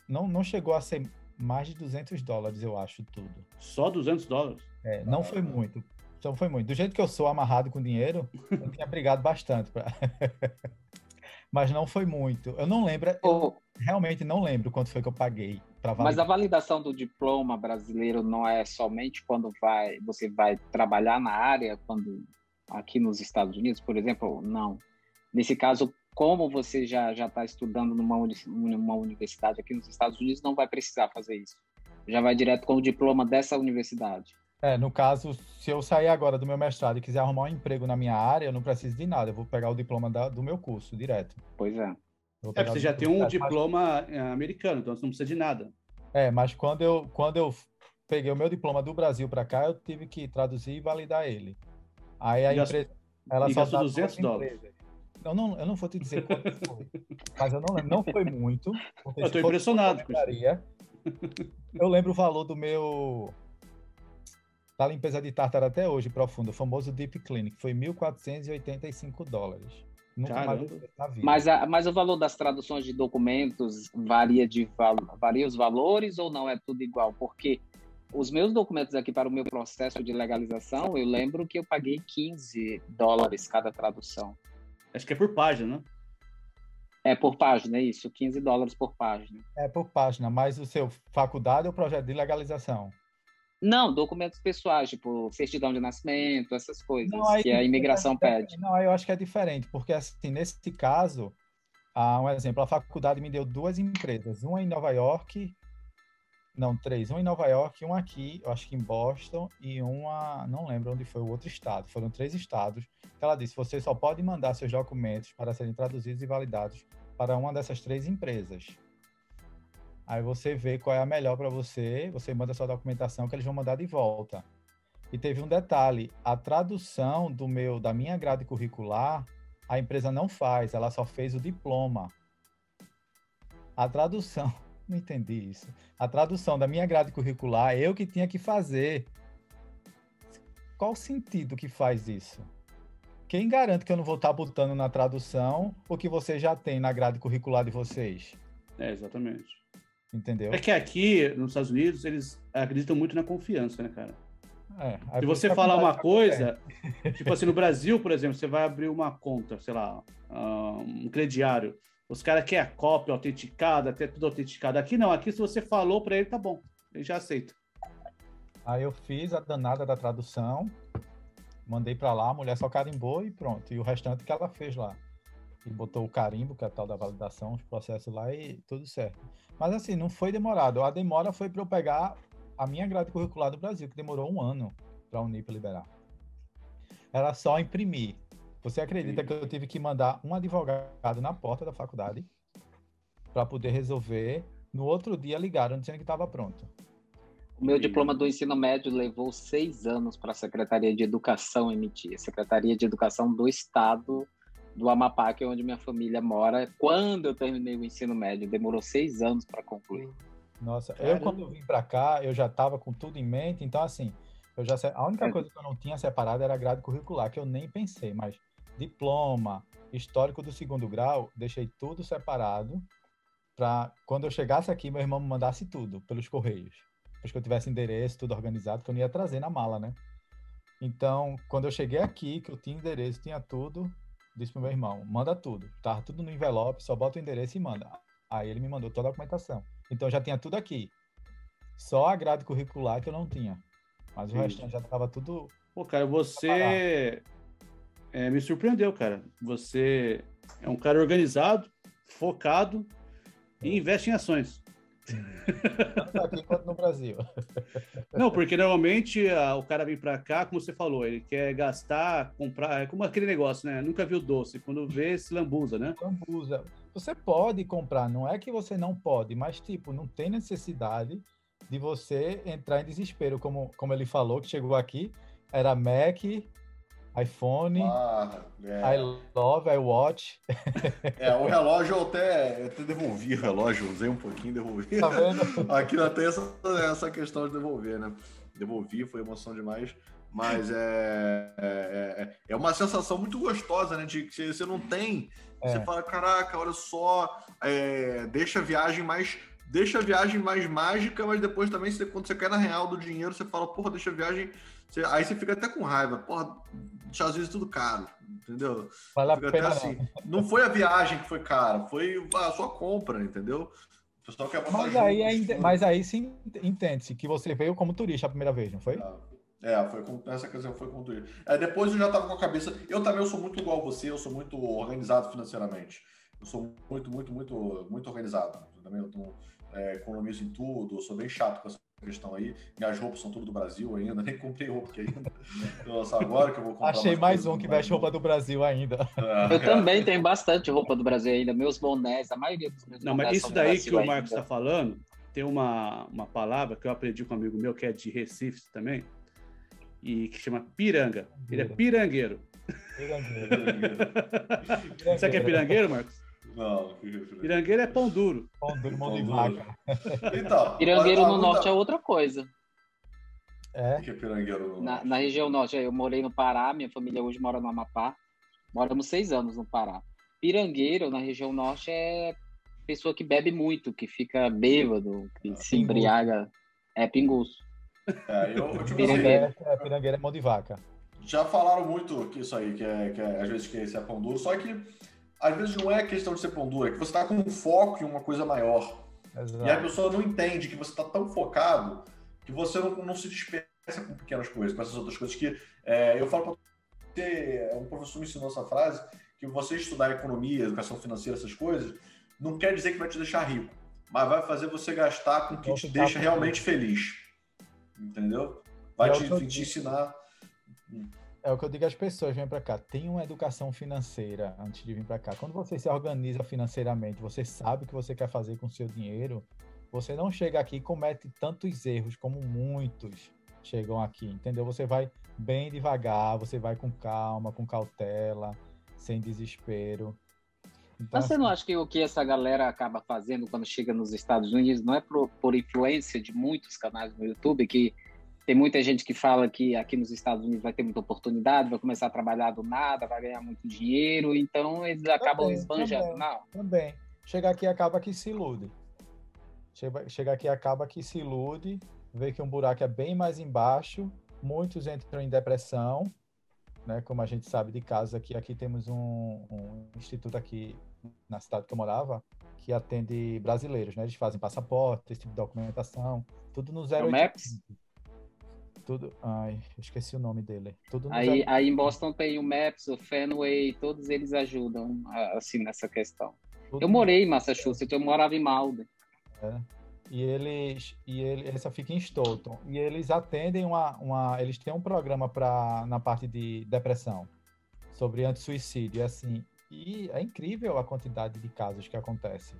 Não, não chegou a ser mais de 200 dólares, eu acho, tudo. Só 200 dólares. É, não foi muito. Não foi muito. Do jeito que eu sou amarrado com dinheiro, eu tinha brigado bastante. Pra... Mas não foi muito. Eu não lembro, eu Ô, realmente não lembro quanto foi que eu paguei para mas a validação do diploma brasileiro não é somente quando vai, você vai trabalhar na área, quando aqui nos Estados Unidos, por exemplo, não. Nesse caso, como você já já está estudando numa, uni- numa universidade aqui nos Estados Unidos, não vai precisar fazer isso. Já vai direto com o diploma dessa universidade. É, no caso, se eu sair agora do meu mestrado e quiser arrumar um emprego na minha área, eu não preciso de nada. Eu vou pegar o diploma da- do meu curso direto. Pois é. É, você já tem um mas- diploma eh, americano, então você não precisa de nada. É, mas quando eu, quando eu peguei o meu diploma do Brasil para cá, eu tive que traduzir e validar ele. Aí a E empresa. Ela e só gastou dá 200 duas dólares. empresas. Eu não, eu não vou te dizer quanto foi, mas eu não lembro. Não foi muito. Eu tô impressionado eu com isso. Eu lembro o valor do meu. Da limpeza de tártaro até hoje, profundo, o famoso Deep que foi 1.485 dólares. Nunca mais na vida. Mas, a, mas o valor das traduções de documentos varia de varia os valores ou não é tudo igual? Porque os meus documentos aqui para o meu processo de legalização, eu lembro que eu paguei 15 dólares cada tradução. Acho que é por página, né? É por página, é isso, 15 dólares por página. É por página, mas o seu faculdade ou projeto de legalização? Não, documentos pessoais, tipo certidão de nascimento, essas coisas Não, aí- que a imigração pede. Não, eu acho que é diferente, porque assim, nesse caso, ah, um exemplo, a faculdade me deu duas empresas, uma em Nova York, não, três, uma em Nova York, uma aqui, eu acho que em Boston, e uma, não lembro onde foi o outro estado, foram três estados, ela disse, você só pode mandar seus documentos para serem traduzidos e validados para uma dessas três empresas. Aí você vê qual é a melhor para você, você manda sua documentação que eles vão mandar de volta. E teve um detalhe, a tradução do meu da minha grade curricular, a empresa não faz, ela só fez o diploma. A tradução, não entendi isso. A tradução da minha grade curricular, eu que tinha que fazer. Qual o sentido que faz isso? Quem garante que eu não vou estar botando na tradução o que vocês já têm na grade curricular de vocês? É, exatamente. Entendeu? É que aqui, nos Estados Unidos, eles acreditam muito na confiança, né, cara? É, Se você falar uma coisa, tipo assim, no Brasil, por exemplo, você vai abrir uma conta, sei lá, ah, um crediário. Os caras querem a cópia autenticada, até tudo autenticado. Aqui não, aqui se você falou para ele, tá bom. Ele já aceita. Aí eu fiz a danada da tradução, mandei pra lá, a mulher só carimbou e pronto. E o restante que ela fez lá. E botou o carimbo, que é a tal da validação, os processos lá e tudo certo. Mas assim, não foi demorado. A demora foi para eu pegar a minha grade curricular do Brasil, que demorou um ano para a Unip liberar. Era só imprimir. Você acredita que eu tive que mandar um advogado na porta da faculdade para poder resolver? No outro dia ligaram dizendo que estava pronto. O meu diploma do ensino médio levou seis anos para a Secretaria de Educação emitir. A Secretaria de Educação do Estado do Amapá, que é onde minha família mora. Quando eu terminei o ensino médio, demorou seis anos para concluir. Nossa, eu Caramba. quando eu vim para cá, eu já estava com tudo em mente, então assim, eu já a única É. coisa que eu não tinha separado era a grade curricular, que eu nem pensei, mas diploma, histórico do segundo grau, deixei tudo separado para quando eu chegasse aqui, meu irmão me mandasse tudo pelos correios. Depois que eu tivesse endereço, tudo organizado, que eu não ia trazer na mala, né? Então, quando eu cheguei aqui, que eu tinha endereço, tinha tudo, disse pro meu irmão, manda tudo. Tava tudo no envelope, só bota o endereço e manda. Aí ele me mandou toda a documentação. Então já tinha tudo aqui. Só a grade curricular que eu não tinha. Mas o restante já estava tudo. Pô, cara, você é, me surpreendeu, cara. Você é um cara organizado, focado e investe em ações. Tanto aqui quanto no Brasil. Não, porque normalmente ah, o cara vem pra cá, como você falou, ele quer gastar, comprar, é como aquele negócio, né? Nunca viu doce, quando vê, se lambuza, né? Lambuza. Você pode comprar, não é que você não pode, mas tipo, não tem necessidade de você entrar em desespero, como, como ele falou, que chegou aqui, era Mac, iPhone, Ah, é. I Love, iWatch. É, o relógio eu até, eu até devolvi o relógio, usei um pouquinho, devolvi. Tá vendo? Aqui não tem essa, essa questão de devolver, né? Devolvi, foi emoção demais. Mas é, é, é, é uma sensação muito gostosa, né? De que você- você não tem. Você É. fala, caraca, olha só, é, deixa a viagem mais. Deixa a viagem mais mágica, mas depois também, você, quando você cai na real do dinheiro, você fala, porra, deixa a viagem. Você- aí você fica até com raiva. Porra, Estados Unidos é tudo caro, entendeu? Vale a Fica até pena não. assim. Não foi a viagem que foi cara, foi a sua compra, entendeu? O pessoal quer Mas aí, ainda- mas aí sim entende-se que você veio como turista a primeira vez, não foi? É, foi com, nessa ocasião foi com tudo. É, depois eu já tava com a cabeça. Eu também eu sou muito igual a você, eu sou muito organizado financeiramente. Eu sou muito, muito, muito, muito organizado. Eu também eu tô, é, economizo em tudo, eu sou bem chato com essas questão aí. Minhas roupas são tudo do Brasil ainda, nem comprei roupa aqui ainda. Então, só agora que eu vou comprar. Achei mais um que veste roupa do Brasil ainda. eu é. também tenho bastante roupa do Brasil ainda, meus bonés, a maioria dos meus Não, mas isso daí que o Marcos está falando, tem uma, uma palavra que eu aprendi com um amigo meu que é de Recife também, e que chama piranga. Ele é pirangueiro. Pirangueiro. Sabe o que é pirangueiro, Marcos? Não, pirangueiro é pão duro. Pão duro, mão de vaca. Então, pirangueiro no norte é outra coisa. É? O que é pirangueiro no na, na região norte, eu morei no Pará, minha família hoje mora no Amapá. Moramos seis anos no Pará. Pirangueiro, na região norte, é pessoa que bebe muito, que fica bêbado, que é, se embriaga. É pinguço. É, eu, eu tipo pirangueiro. Assim, é, pirangueiro é mão de vaca. Já falaram muito que isso aí, que, é, que é, às vezes que esse é pão duro, só que às vezes não é questão de ser pão duro, é que você está com um foco em uma coisa maior. Exato. E a pessoa não entende que você está tão focado que você não, não se dispersa com pequenas coisas, com essas outras coisas que é, eu falo para você, um professor me ensinou essa frase, que você estudar economia, educação financeira, essas coisas, não quer dizer que vai te deixar rico, mas vai fazer você gastar com o que te deixa realmente feliz. Entendeu? Vai é te, te ensinar. É o que eu digo às pessoas, vem para cá, tem uma educação financeira antes de vir para cá. Quando você se organiza financeiramente, você sabe o que você quer fazer com o seu dinheiro, você não chega aqui e comete tantos erros como muitos chegam aqui, entendeu? Você vai bem devagar, você vai com calma, com cautela, sem desespero. Então, Mas você não assim acha que o que essa galera acaba fazendo quando chega nos Estados Unidos não é por, por influência de muitos canais no YouTube que tem muita gente que fala que aqui nos Estados Unidos vai ter muita oportunidade, vai começar a trabalhar do nada, vai ganhar muito dinheiro, então eles acabam também, esbanjando. Também, não. Também. Chega aqui acaba que se ilude. Chega, chega aqui acaba que se ilude, vê que um buraco é bem mais embaixo, muitos entram em depressão, né? Como a gente sabe de casos aqui, aqui temos um, um instituto aqui na cidade que eu morava, que atende brasileiros, né? Eles fazem passaporte, esse tipo de documentação, tudo no 0800. É Maps? Tudo, ai, esqueci o nome dele. Tudo aí, aí em Boston tem o Maps, o Fenway, todos eles ajudam, assim, nessa questão. Tudo eu morei em Massachusetts, eu morava em Malden. É. E eles, e ele, essa fica em Stoughton. E eles atendem uma, uma eles têm um programa para na parte de depressão sobre anti-suicídio. Assim, e é incrível a quantidade de casos que acontece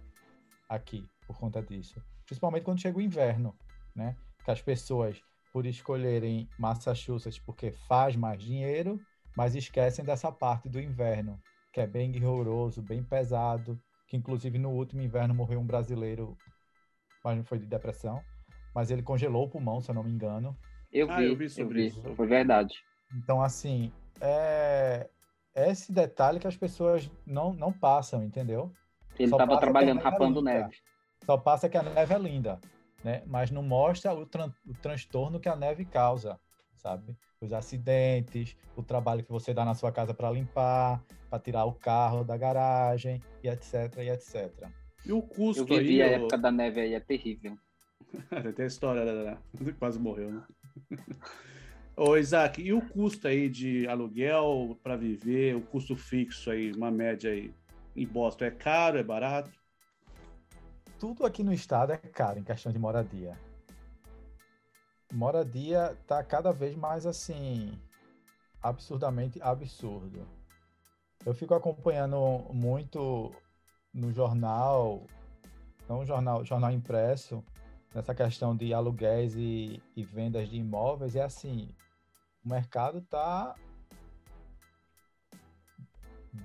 aqui por conta disso. Principalmente quando chega o inverno, né? Que as pessoas, por escolherem Massachusetts porque faz mais dinheiro, mas esquecem dessa parte do inverno, que é bem rigoroso, bem pesado, que inclusive no último inverno morreu um brasileiro, mas não foi de depressão, mas ele congelou o pulmão, se eu não me engano. Eu vi, ah, eu vi sobre eu vi, isso. Foi verdade. Então, assim, é, esse detalhe que as pessoas não, não passam, entendeu? Ele estava trabalhando é rapando neve. Só passa que a neve é linda, né? Mas não mostra o, tran o transtorno que a neve causa, sabe? Os acidentes, o trabalho que você dá na sua casa para limpar, para tirar o carro da garagem, e etc, e etc. E o custo Eu vivi aí, a época da neve aí, é terrível. Tem a história da... quase morreu, né? Ô, Isaac, e o custo aí de aluguel para viver, o custo fixo aí, uma média aí em Boston, é caro, é barato? Tudo aqui no estado é caro em questão de moradia. Moradia tá cada vez mais assim, absurdamente absurdo. Eu fico acompanhando muito no jornal, não jornal, jornal impresso, nessa questão de aluguéis e, e vendas de imóveis, é assim, o mercado está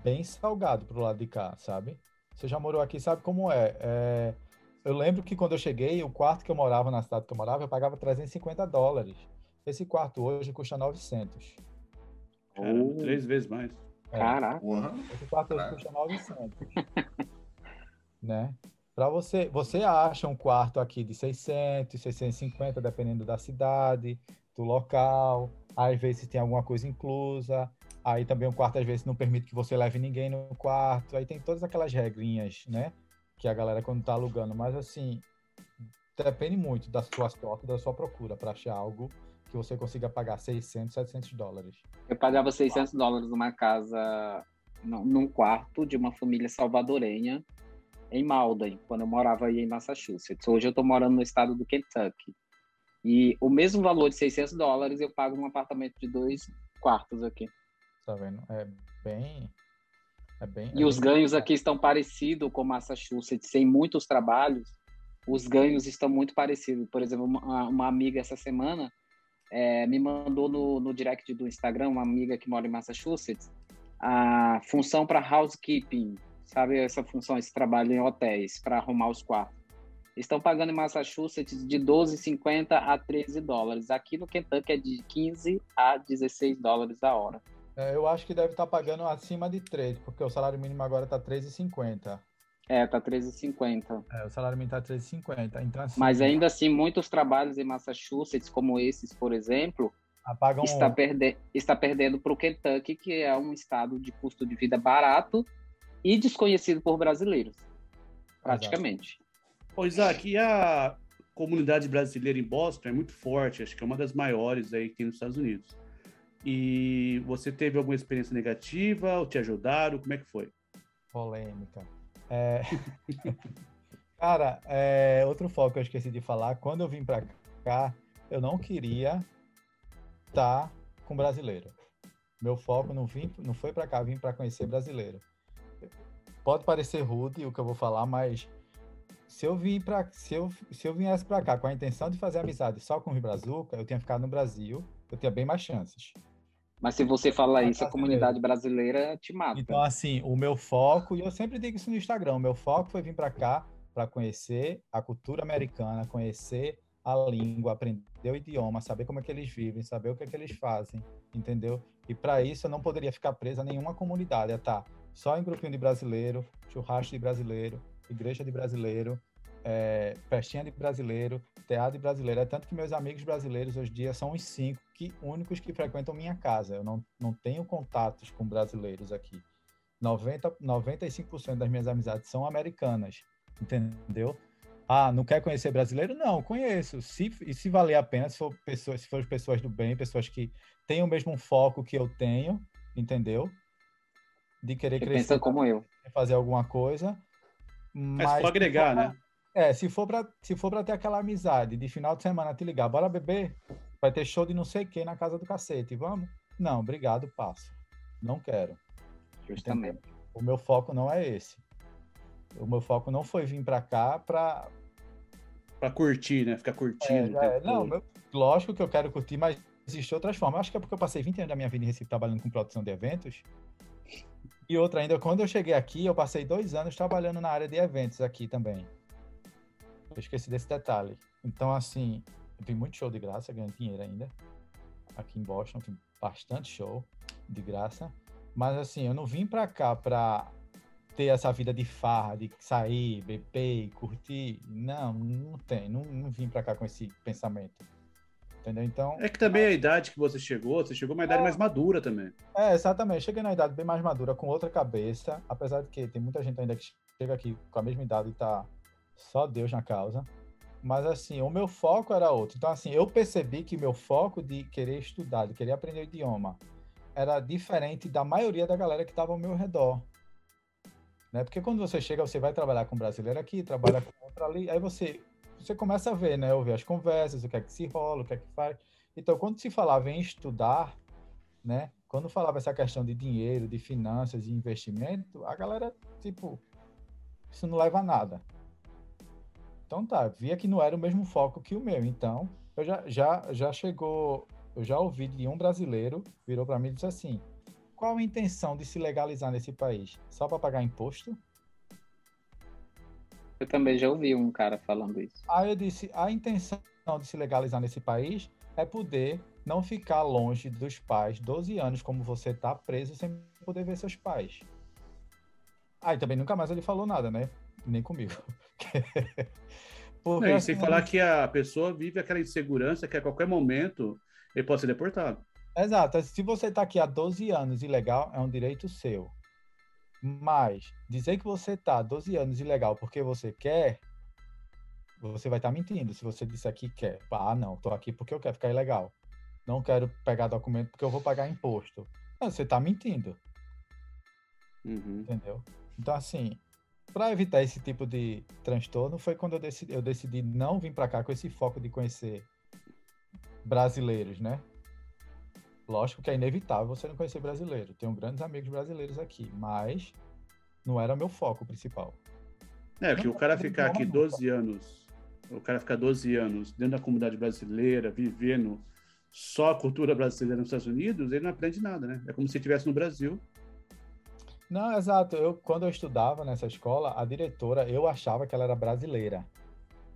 bem salgado pro lado de cá, sabe? Você já morou aqui, sabe como é. é. Eu lembro que quando eu cheguei, o quarto que eu morava na cidade que eu morava, eu pagava 350 dólares. Esse quarto hoje custa 900. Caramba, três vezes mais. É. Caraca. Esse quarto hoje custa 900. né? Para você, você acha um quarto aqui de 600, 650, dependendo da cidade, do local às vezes tem alguma coisa inclusa, aí também o quarto às vezes não permite que você leve ninguém no quarto, aí tem todas aquelas regrinhas, né, que a galera quando tá alugando, mas assim, depende muito da sua sorte, da sua procura para achar algo que você consiga pagar 600, 700 dólares. Eu pagava 600 dólares numa casa, num quarto de uma família salvadorenha em Malden, quando eu morava aí em Massachusetts. Hoje eu tô morando no estado do Kentucky. E o mesmo valor de 600 dólares eu pago um apartamento de dois quartos aqui. Tá vendo? É bem. É bem e é os ganhos aqui estão parecidos com Massachusetts. Sem muitos trabalhos, os ganhos estão muito parecidos. Por exemplo, uma, uma amiga essa semana é, me mandou no, no direct do Instagram, uma amiga que mora em Massachusetts, a função para housekeeping, sabe essa função, esse trabalho em hotéis, para arrumar os quartos. Estão pagando em Massachusetts de 12,50 a 13 dólares. Aqui no Kentucky é de 15 a 16 dólares a hora. É, eu acho que deve estar pagando acima de 3, porque o salário mínimo agora está 13,50. É, tá 13,50. É, o salário mínimo tá 13,50. Então, assim, Mas ainda assim, muitos trabalhos em Massachusetts, como esses, por exemplo, apagam está, perde está perdendo para o Kentucky, que é um estado de custo de vida barato e desconhecido por brasileiros, praticamente. Ô, Isaac, e a comunidade brasileira em Boston é muito forte, acho que é uma das maiores aí que tem nos Estados Unidos. E você teve alguma experiência negativa, ou te ajudaram, como é que foi? Polêmica. É... Cara, é... outro foco que eu esqueci de falar, quando eu vim para cá, eu não queria estar tá com brasileiro. Meu foco não, vim, não foi para cá, vim para conhecer brasileiro. Pode parecer rude o que eu vou falar, mas se eu vim para se eu, se eu viesse para cá com a intenção de fazer amizade só com o Brazuca, eu tinha ficado no Brasil, eu tinha bem mais chances. Mas se você falar isso, a comunidade brasileira te mata. Então, assim, o meu foco, e eu sempre digo isso no Instagram, o meu foco foi vir para cá para conhecer a cultura americana, conhecer a língua, aprender o idioma, saber como é que eles vivem, saber o que é que eles fazem, entendeu? E para isso eu não poderia ficar presa a nenhuma comunidade, é tá só em grupinho de brasileiro, churrasco de brasileiro, igreja de brasileiro, é, festinha de brasileiro, teatro de brasileiro. É tanto que meus amigos brasileiros hoje em dia são os cinco que, únicos que frequentam minha casa. Eu não, não tenho contatos com brasileiros aqui. 90, 95% das minhas amizades são americanas, entendeu? Ah, não quer conhecer brasileiro? Não, conheço. Se, e se valer a pena, se for pessoas, se for pessoas do bem, pessoas que têm o mesmo foco que eu tenho, entendeu? De querer crescer. Pensa como eu. Fazer alguma coisa. Mas, mas agregar, pra, né? É, se for para se for para ter aquela amizade de final de semana te ligar, bora beber, vai ter show de não sei quem na casa do cacete, vamos? Não, obrigado, passo. Não quero. Justamente. O meu foco não é esse. O meu foco não foi vir para cá para para curtir, né? Ficar curtindo. É, é, não, meu, lógico que eu quero curtir, mas existem outras formas. Acho que é porque eu passei 20 anos da minha vida em Recife trabalhando com produção de eventos. E outra ainda, quando eu cheguei aqui, eu passei dois anos trabalhando na área de eventos aqui também. Eu esqueci desse detalhe. Então, assim, tem muito show de graça, ganhando dinheiro ainda. Aqui em Boston tem bastante show de graça. Mas, assim, eu não vim pra cá pra ter essa vida de farra, de sair, beber, curtir. Não, não tem. Não, não vim pra cá com esse pensamento. Entendeu? Então. É que também a idade que você chegou, você chegou uma idade é, mais madura também. É, exatamente. Cheguei na idade bem mais madura, com outra cabeça. Apesar de que tem muita gente ainda que chega aqui com a mesma idade e tá só Deus na causa. Mas assim, o meu foco era outro. Então, assim, eu percebi que meu foco de querer estudar, de querer aprender o idioma, era diferente da maioria da galera que estava ao meu redor. Né? Porque quando você chega, você vai trabalhar com brasileiro aqui, trabalha com outro ali, aí você, você começa a ver, né? Ouvir as conversas, o que é que se rola, o que é que faz. Então, quando se falava em estudar, né? Quando falava essa questão de dinheiro, de finanças, de investimento, a galera, tipo, isso não leva a nada. Então tá, via que não era o mesmo foco que o meu. Então, eu já, já, já chegou, eu já ouvi de um brasileiro, virou para mim e disse assim: qual a intenção de se legalizar nesse país? Só para pagar imposto? Eu também já ouvi um cara falando isso. Aí eu disse: a intenção de se legalizar nesse país é poder não ficar longe dos pais 12 anos, como você tá preso sem poder ver seus pais. Aí também nunca mais ele falou nada, né? Nem comigo. Porque, não, e sem assim, falar que a pessoa vive aquela insegurança que a qualquer momento ele pode ser deportado. Exato. Se você está aqui há 12 anos ilegal, é um direito seu. Mas dizer que você está 12 anos ilegal porque você quer, você vai estar tá mentindo. Se você disser que quer, ah, não, estou aqui porque eu quero ficar ilegal. Não quero pegar documento porque eu vou pagar imposto. Não, você está mentindo. Uhum. Entendeu? Então, assim, para evitar esse tipo de transtorno foi quando eu decidi, eu decidi não vir para cá com esse foco de conhecer brasileiros, né? Lógico que é inevitável você não conhecer brasileiro. Tenho grandes amigos brasileiros aqui, mas não era meu foco principal. É, que o cara ficar aqui 12 anos, o cara ficar 12 anos dentro da comunidade brasileira, vivendo só a cultura brasileira nos Estados Unidos, ele não aprende nada, né? É como se estivesse no Brasil. Não, exato. Eu, quando eu estudava nessa escola, a diretora, eu achava que ela era brasileira.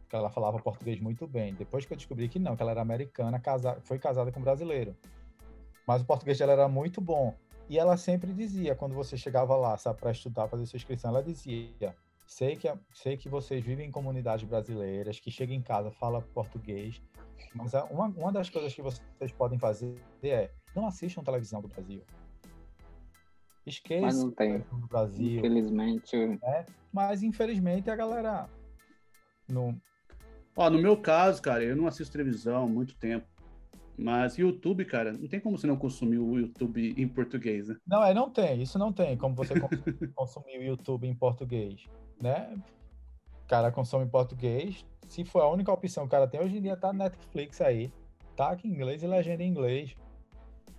Que ela falava português muito bem. Depois que eu descobri que não, que ela era americana, casa, foi casada com um brasileiro. Mas o português dela era muito bom. E ela sempre dizia, quando você chegava lá, para estudar, fazer sua inscrição, ela dizia: sei que, sei que vocês vivem em comunidades brasileiras, que chegam em casa, fala português, mas uma, uma das coisas que vocês podem fazer é não assistam televisão do Brasil. Esqueçam Mas não tem. do Brasil. Infelizmente. Né? Mas infelizmente a galera não. Ó, no meu caso, cara, eu não assisto televisão há muito tempo. Mas YouTube, cara, não tem como você não consumir o YouTube em português, né? Não, é, não tem. Isso não tem como você consumir o YouTube em português, né? O cara consome em português. Se for a única opção que o cara tem hoje em dia, tá Netflix aí. Tá aqui em inglês e legenda em inglês.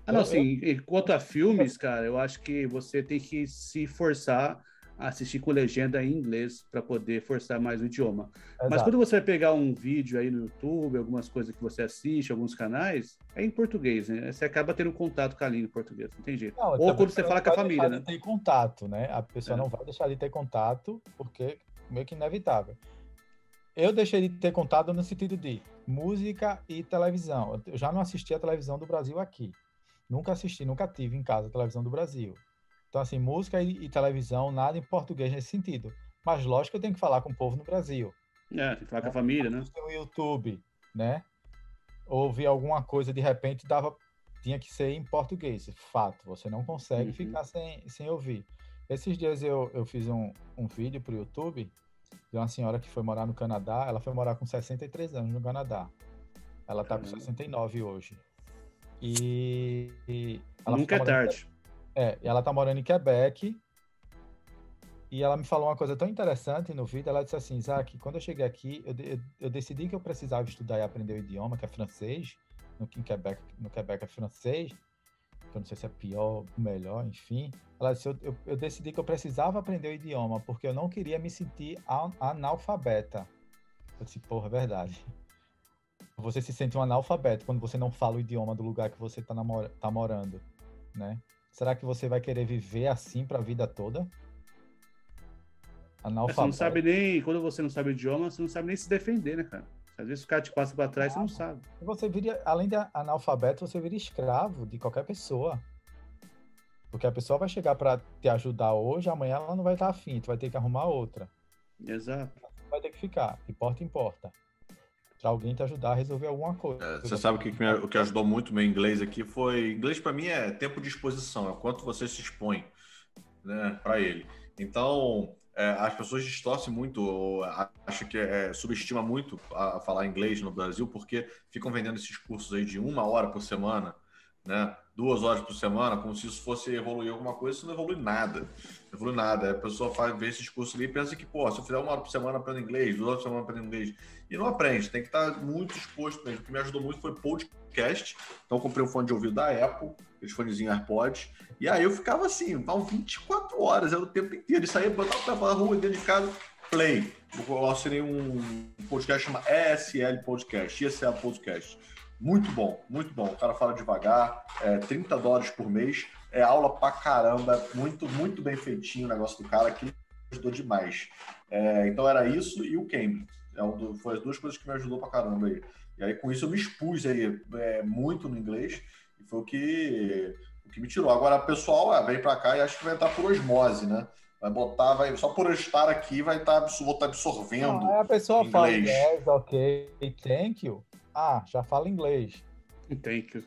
Ah, não, assim, quanto a filmes, cara, eu acho que você tem que se forçar a assistir com legenda em inglês para poder forçar mais o idioma. Exato. Mas quando você vai pegar um vídeo aí no YouTube, algumas coisas que você assiste, alguns canais, é em português, né? Você acaba tendo contato com a língua portuguesa, não tem jeito. Não, Ou quando você fala com a família, né? Ter contato, né? A pessoa é. não vai deixar de ter contato, porque meio que inevitável. Eu deixei de ter contato no sentido de música e televisão. Eu já não assisti a televisão do Brasil aqui. Nunca assisti, nunca tive em casa a televisão do Brasil. Então, assim, música e, e, televisão, nada em português nesse sentido. Mas, lógico, eu tenho que falar com o povo no Brasil. É, tem que falar né? com a família, né? No YouTube, né? Ouvir alguma coisa, de repente, dava, tinha que ser em português. Fato, você não consegue uhum. ficar sem, sem ouvir. Esses dias eu, eu fiz um, um vídeo para o YouTube de uma senhora que foi morar no Canadá. Ela foi morar com 63 anos no Canadá. Ela está com 69 hoje. E, e Nunca é tarde. É, ela tá morando em Quebec. E ela me falou uma coisa tão interessante no vídeo. Ela disse assim: Isaac, quando eu cheguei aqui, eu, eu, eu decidi que eu precisava estudar e aprender o idioma, que é francês. No, em Quebec, no Quebec é francês. Eu não sei se é pior ou melhor, enfim. Ela disse: eu, eu, eu, decidi que eu precisava aprender o idioma, porque eu não queria me sentir analfabeta. Eu disse: porra, é verdade. Você se sente um analfabeto quando você não fala o idioma do lugar que você está tá morando, né? Será que você vai querer viver assim para a vida toda? Analfabeto. Você não sabe nem, quando você não sabe o idioma, você não sabe nem se defender, né, cara? Às vezes o cara te passa para trás, ah, você não sabe. Você vira, além de analfabeto, você vira escravo de qualquer pessoa. Porque a pessoa vai chegar para te ajudar hoje, amanhã ela não vai estar afim, tu vai ter que arrumar outra. Exato. Vai ter que ficar, importa, importa para alguém te ajudar a resolver alguma coisa. É, você sabe o que, o que ajudou muito meu inglês aqui foi. Inglês para mim é tempo de exposição, é quanto você se expõe né, para ele. Então, é, as pessoas distorcem muito, acham que é, subestima muito a, a, falar inglês no Brasil, porque ficam vendendo esses cursos aí de uma hora por semana, né? Duas horas por semana, como se isso fosse evoluir alguma coisa, isso não evolui nada. Não evolui nada. A pessoa faz, vê esses cursos ali e pensa que, pô, se eu fizer uma hora por semana aprendo inglês, duas horas por semana aprendo inglês, e não aprende, tem que estar muito exposto mesmo. O que me ajudou muito foi podcast. Então, comprei um fone de ouvido da Apple, aqueles fonezinhos AirPods. E aí eu ficava assim, estavam 24 horas, era o tempo inteiro. E saía, botava o pé rua dentro de casa, play. Eu assinei um podcast chama ESL Podcast, ESL Podcast. Muito bom, muito bom. O cara fala devagar, é 30 dólares por mês. É aula pra caramba, muito, muito bem feitinho o negócio do cara, que ajudou demais. É, então era isso e o Cambridge. É um foi as duas coisas que me ajudou pra caramba aí. E aí, com isso, eu me expus aí é, muito no inglês e foi o que, o que me tirou. Agora, o pessoal ah, vem para cá e acho que vai entrar por osmose, né? Vai botar, vai, só por eu estar aqui, vai estar, vou estar absorvendo. Não, a pessoa inglês. fala inglês, ok, thank you. Ah, já fala inglês. Thank you.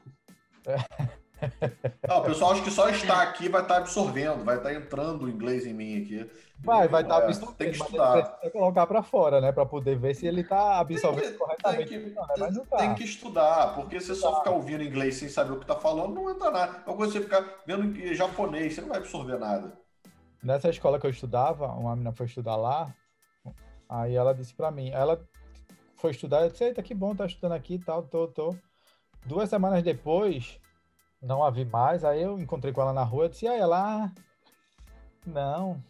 Não, o pessoal acho que só está aqui vai estar absorvendo, vai estar entrando o inglês em mim aqui. Vai, vai estar é, absorvendo. Tem que estudar. Tem que colocar para fora, né? Para poder ver se ele está absorvendo tem que, corretamente. Tem que, não, né? Não tá. tem que estudar, porque se você só ficar ouvindo inglês sem saber o que está falando, não entra nada. É uma coisa você ficar vendo japonês, você não vai absorver nada. Nessa escola que eu estudava, uma menina foi estudar lá, aí ela disse para mim, ela foi estudar, eu disse, eita, que bom, tá estudando aqui e tal, tô, tô. Duas semanas depois, não a vi mais. Aí eu encontrei com ela na rua. Eu disse, aí ela. Não.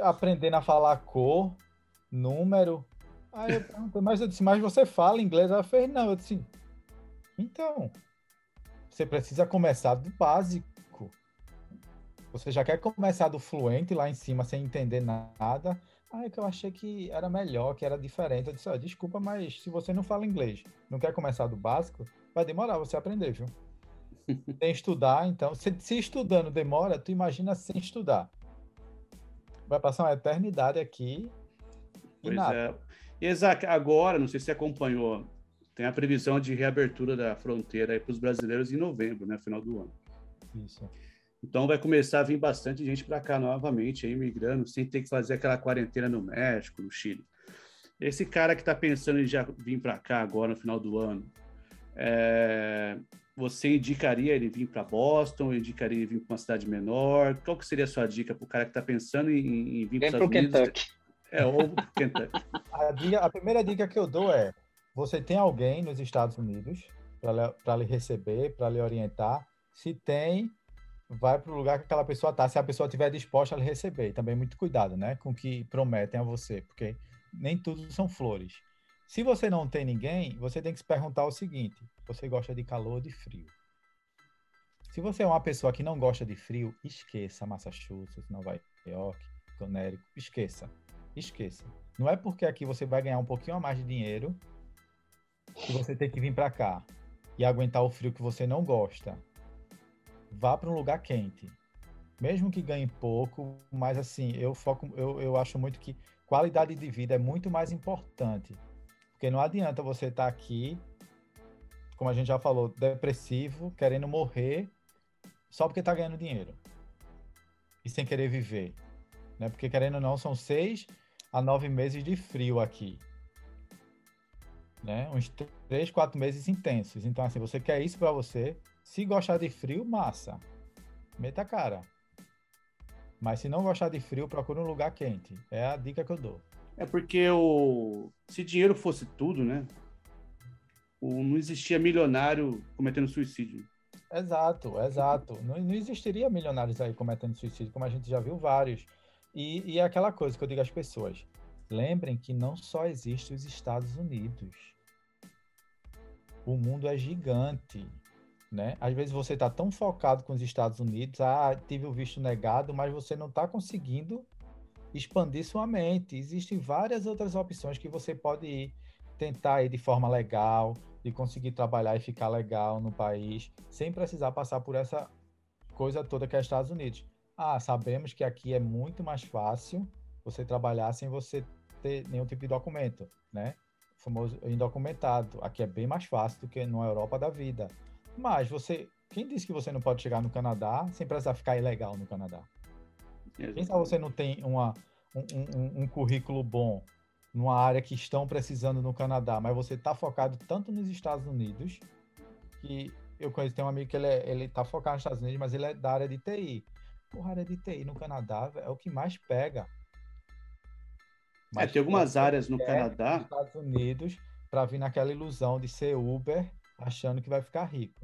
Aprendendo a falar cor, número. Aí eu perguntei, mas eu disse, mas você fala inglês? Ela fez, não. Eu disse, então. Você precisa começar do básico. Você já quer começar do fluente lá em cima sem entender nada. Aí é que eu achei que era melhor, que era diferente. Eu disse, oh, desculpa, mas se você não fala inglês, não quer começar do básico, vai demorar você aprender, viu? sem estudar, então. Se, se estudando demora, tu imagina sem estudar. Vai passar uma eternidade aqui e pois nada. É. Isaac, agora, não sei se você acompanhou, tem a previsão de reabertura da fronteira para os brasileiros em novembro, né, final do ano. Isso. Então vai começar a vir bastante gente para cá novamente, aí, migrando, sem ter que fazer aquela quarentena no México, no Chile. Esse cara que está pensando em já vir para cá agora no final do ano, é... você indicaria ele vir para Boston? Indicaria ele vir para uma cidade menor? Qual que seria a sua dica para o cara que está pensando em, em vir para os Estados Unidos? Kentucky. É, ou Kentucky. a, dica, a primeira dica que eu dou é você tem alguém nos Estados Unidos para lhe receber, para lhe orientar? Se tem, vai para o lugar que aquela pessoa está, se a pessoa estiver disposta a receber. Também muito cuidado, né, com o que prometem a você, porque nem tudo são flores. Se você não tem ninguém, você tem que se perguntar o seguinte: você gosta de calor ou de frio? Se você é uma pessoa que não gosta de frio, esqueça Massachusetts, Nova York, Connecticut, esqueça. Esqueça. Não é porque aqui você vai ganhar um pouquinho a mais de dinheiro que você tem que vir para cá e aguentar o frio que você não gosta. Vá para um lugar quente. Mesmo que ganhe pouco, mas assim, eu foco, eu, eu acho muito que qualidade de vida é muito mais importante. Porque não adianta você estar tá aqui, como a gente já falou, depressivo, querendo morrer só porque está ganhando dinheiro. E sem querer viver. Né? Porque querendo ou não, são seis a nove meses de frio aqui né? Uns três, quatro meses intensos. Então, assim, você quer isso para você. Se gostar de frio, massa. Meta a cara. Mas se não gostar de frio, procure um lugar quente. É a dica que eu dou. É porque o... se dinheiro fosse tudo, né? O... Não existia milionário cometendo suicídio. Exato, exato. Não, não existiria milionários aí cometendo suicídio, como a gente já viu vários. E, e é aquela coisa que eu digo às pessoas: Lembrem que não só existe os Estados Unidos. O mundo é gigante, né? Às vezes você está tão focado com os Estados Unidos, ah, tive o visto negado, mas você não está conseguindo expandir sua mente. Existem várias outras opções que você pode ir tentar ir de forma legal, de conseguir trabalhar e ficar legal no país, sem precisar passar por essa coisa toda que é Estados Unidos. Ah, sabemos que aqui é muito mais fácil você trabalhar sem você ter nenhum tipo de documento, né? O famoso indocumentado. Aqui é bem mais fácil do que na Europa da vida. Mas você, quem disse que você não pode chegar no Canadá sem precisar ficar ilegal no Canadá? Exatamente. Quem sabe você não tem uma, um, um, um currículo bom numa área que estão precisando no Canadá, mas você está focado tanto nos Estados Unidos que eu conheço, tem um amigo que ele, é, ele tá focado nos Estados Unidos, mas ele é da área de TI. Porra, área de TI no Canadá é o que mais pega. Mas é, tem algumas áreas no Canadá. Nos Estados Unidos, para vir naquela ilusão de ser Uber, achando que vai ficar rico.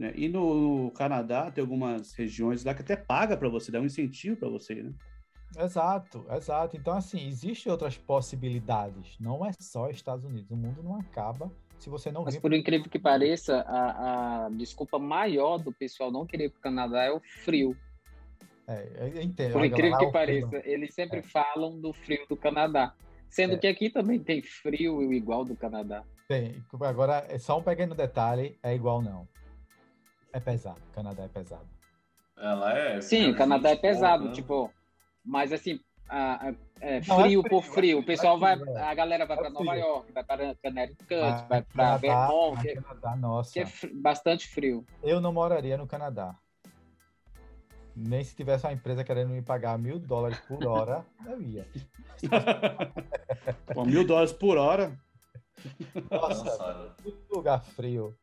É, e no, no, Canadá tem algumas regiões lá que até paga para você, dá um incentivo para você, né? Exato, exato. Então, assim, existem outras possibilidades. Não é só Estados Unidos. O mundo não acaba se você não Mas por incrível que pareça, a, a desculpa maior do pessoal não querer ir para o Canadá é o frio. É, eu entendo. Por incrível que pareça, eles sempre é. falam do frio do Canadá. Sendo é. que aqui também tem frio igual do Canadá. Tem. Agora, é só um pequeno detalhe, é igual não. É pesado. O Canadá é pesado. Ela é. Sim, o Canadá é pesado, né? tipo. Mas assim, a, a, é, frio, frio, por frio. O pessoal vai, é. a galera vai para Nova York, vai para Connecticut, vai para Vermont, que, Canadá, nossa. que é bastante frio. Eu não moraria no Canadá. Nem se tivesse uma empresa querendo me pagar mil dólares por hora, eu ia. Pô, mil dólares por hora? Nossa, que lugar frio.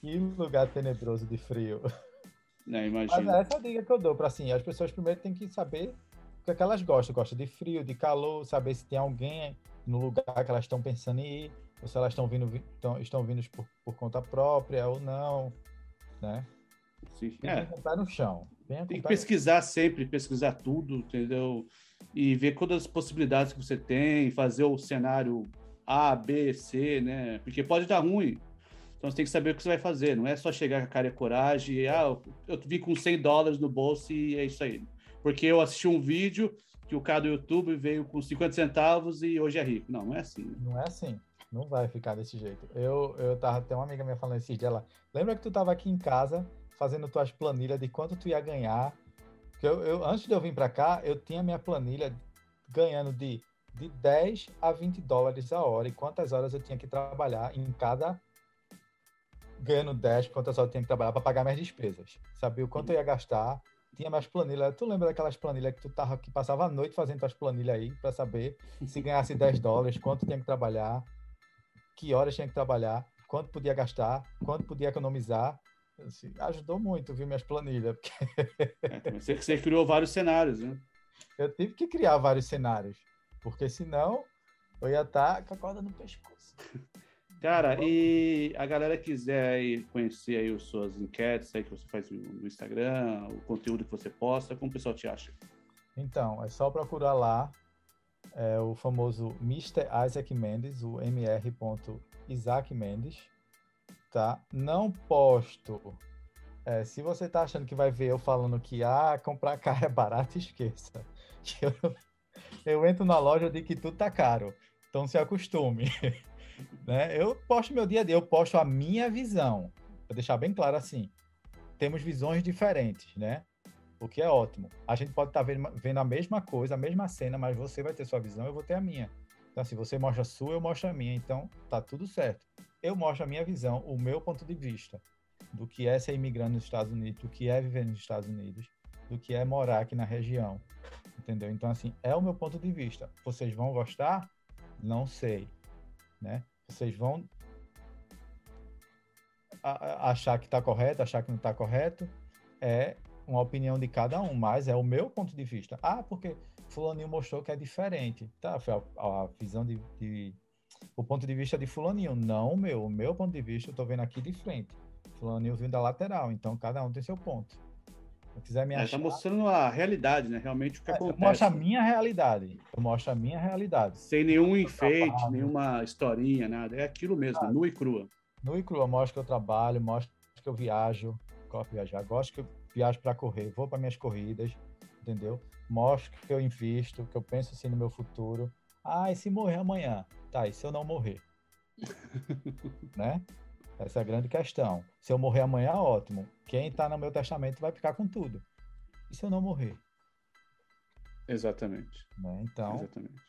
Que lugar tenebroso de frio. É, imagina. Mas essa é a dica que eu dou para assim, as pessoas primeiro têm que saber o que, é elas gostam. Gostam de frio, de calor, saber se tem alguém no lugar que elas estão pensando em ir. ou se elas estão vindo, estão, estão vindo por, por conta própria ou não, né? Sim. Tem É, que comprar no chão. Tem que pesquisar sempre, pesquisar tudo, entendeu? E ver todas as possibilidades que você tem, fazer o cenário A, B, C, né? Porque pode dar ruim. Então você tem que saber o que você vai fazer. Não é só chegar com a cara e a coragem e, ah, eu vi com 100 dólares no bolso e é isso aí. Porque eu assisti um vídeo que o cara do YouTube veio com 50 centavos e hoje é rico. Não, não é assim. né? Não é assim. Não vai ficar desse jeito. Eu, eu tava, tem uma amiga minha falando esses dias lá. Lembra que tu tava aqui em casa fazendo tuas planilhas de quanto tu ia ganhar? Eu, eu, antes de eu vir para cá, eu tinha minha planilha ganhando de, de 10 a 20 dólares a hora e quantas horas eu tinha que trabalhar em cada. Ganhando 10, quantas horas eu tinha que trabalhar para pagar minhas despesas. Sabia o quanto eu ia gastar. Tinha minhas planilhas. Tu lembra daquelas planilhas que tu tava, que passava a noite fazendo tuas planilhas aí para saber se ganhasse 10 dólares, quanto tinha que trabalhar, que horas tinha que trabalhar, quanto podia gastar, quanto podia economizar. Assim, ajudou muito, viu, minhas planilhas. Porque É, você, você criou vários cenários, né? eu tive que criar vários cenários, porque senão eu ia estar com a corda no pescoço. Cara, e a galera quiser aí conhecer aí as suas enquetes aí que você faz no no Instagram, o conteúdo que você posta, como o pessoal te acha? Então, é só procurar lá é, o famoso Mr. Isaac Mendes, o Mr. Isaac Mendes, tá? Não posto. é, se você tá achando que vai ver eu falando que ah, comprar carro é barato, esqueça. Que Eu, eu entro na loja e digo que tudo tá caro. Então se acostume. né? Eu posto meu dia a dia, eu posto a minha visão. Vou deixar bem claro assim. Temos visões diferentes, né? o que é ótimo. A gente pode estar vendo, vendo a mesma coisa, a mesma cena, mas você vai ter sua visão, eu vou ter a minha. Então, se você mostra a sua, eu mostro a minha. Então, tá tudo certo. Eu mostro a minha visão, o meu ponto de vista do que é ser imigrante nos Estados Unidos, do que é viver nos Estados Unidos, do que é morar aqui na região. Entendeu? Então, assim, é o meu ponto de vista. Vocês vão gostar? Não sei. Né? Vocês vão achar que está correto, achar que não está correto. É uma opinião de cada um, mas é o meu ponto de vista. Ah, porque fulaninho mostrou que é diferente. Tá, foi a, a visão de, de- o ponto de vista de fulaninho, não o meu. O meu ponto de vista eu tô vendo aqui de frente. Fulaninho vindo da lateral, então cada um tem seu ponto. Se quiser me É, tá achar, mostrando a realidade, né? Realmente o que é, eu acontece. mostro a minha realidade. Eu mostro a minha realidade. Sem nenhum enfeite, trabalho. nenhuma historinha, nada. É aquilo mesmo, nua e crua. No e crua, mostro que eu trabalho, mostro que eu viajo, gosto de viajar, gosto que eu viajo para correr, vou para minhas corridas, entendeu? Mostro que eu invisto, que eu penso assim no meu futuro. Ah, e se morrer amanhã? Tá, e se eu não morrer? né? Essa é a grande questão. Se eu morrer amanhã, ótimo. Quem tá no meu testamento vai ficar com tudo. E se eu não morrer? Exatamente. Né? Então, Exatamente.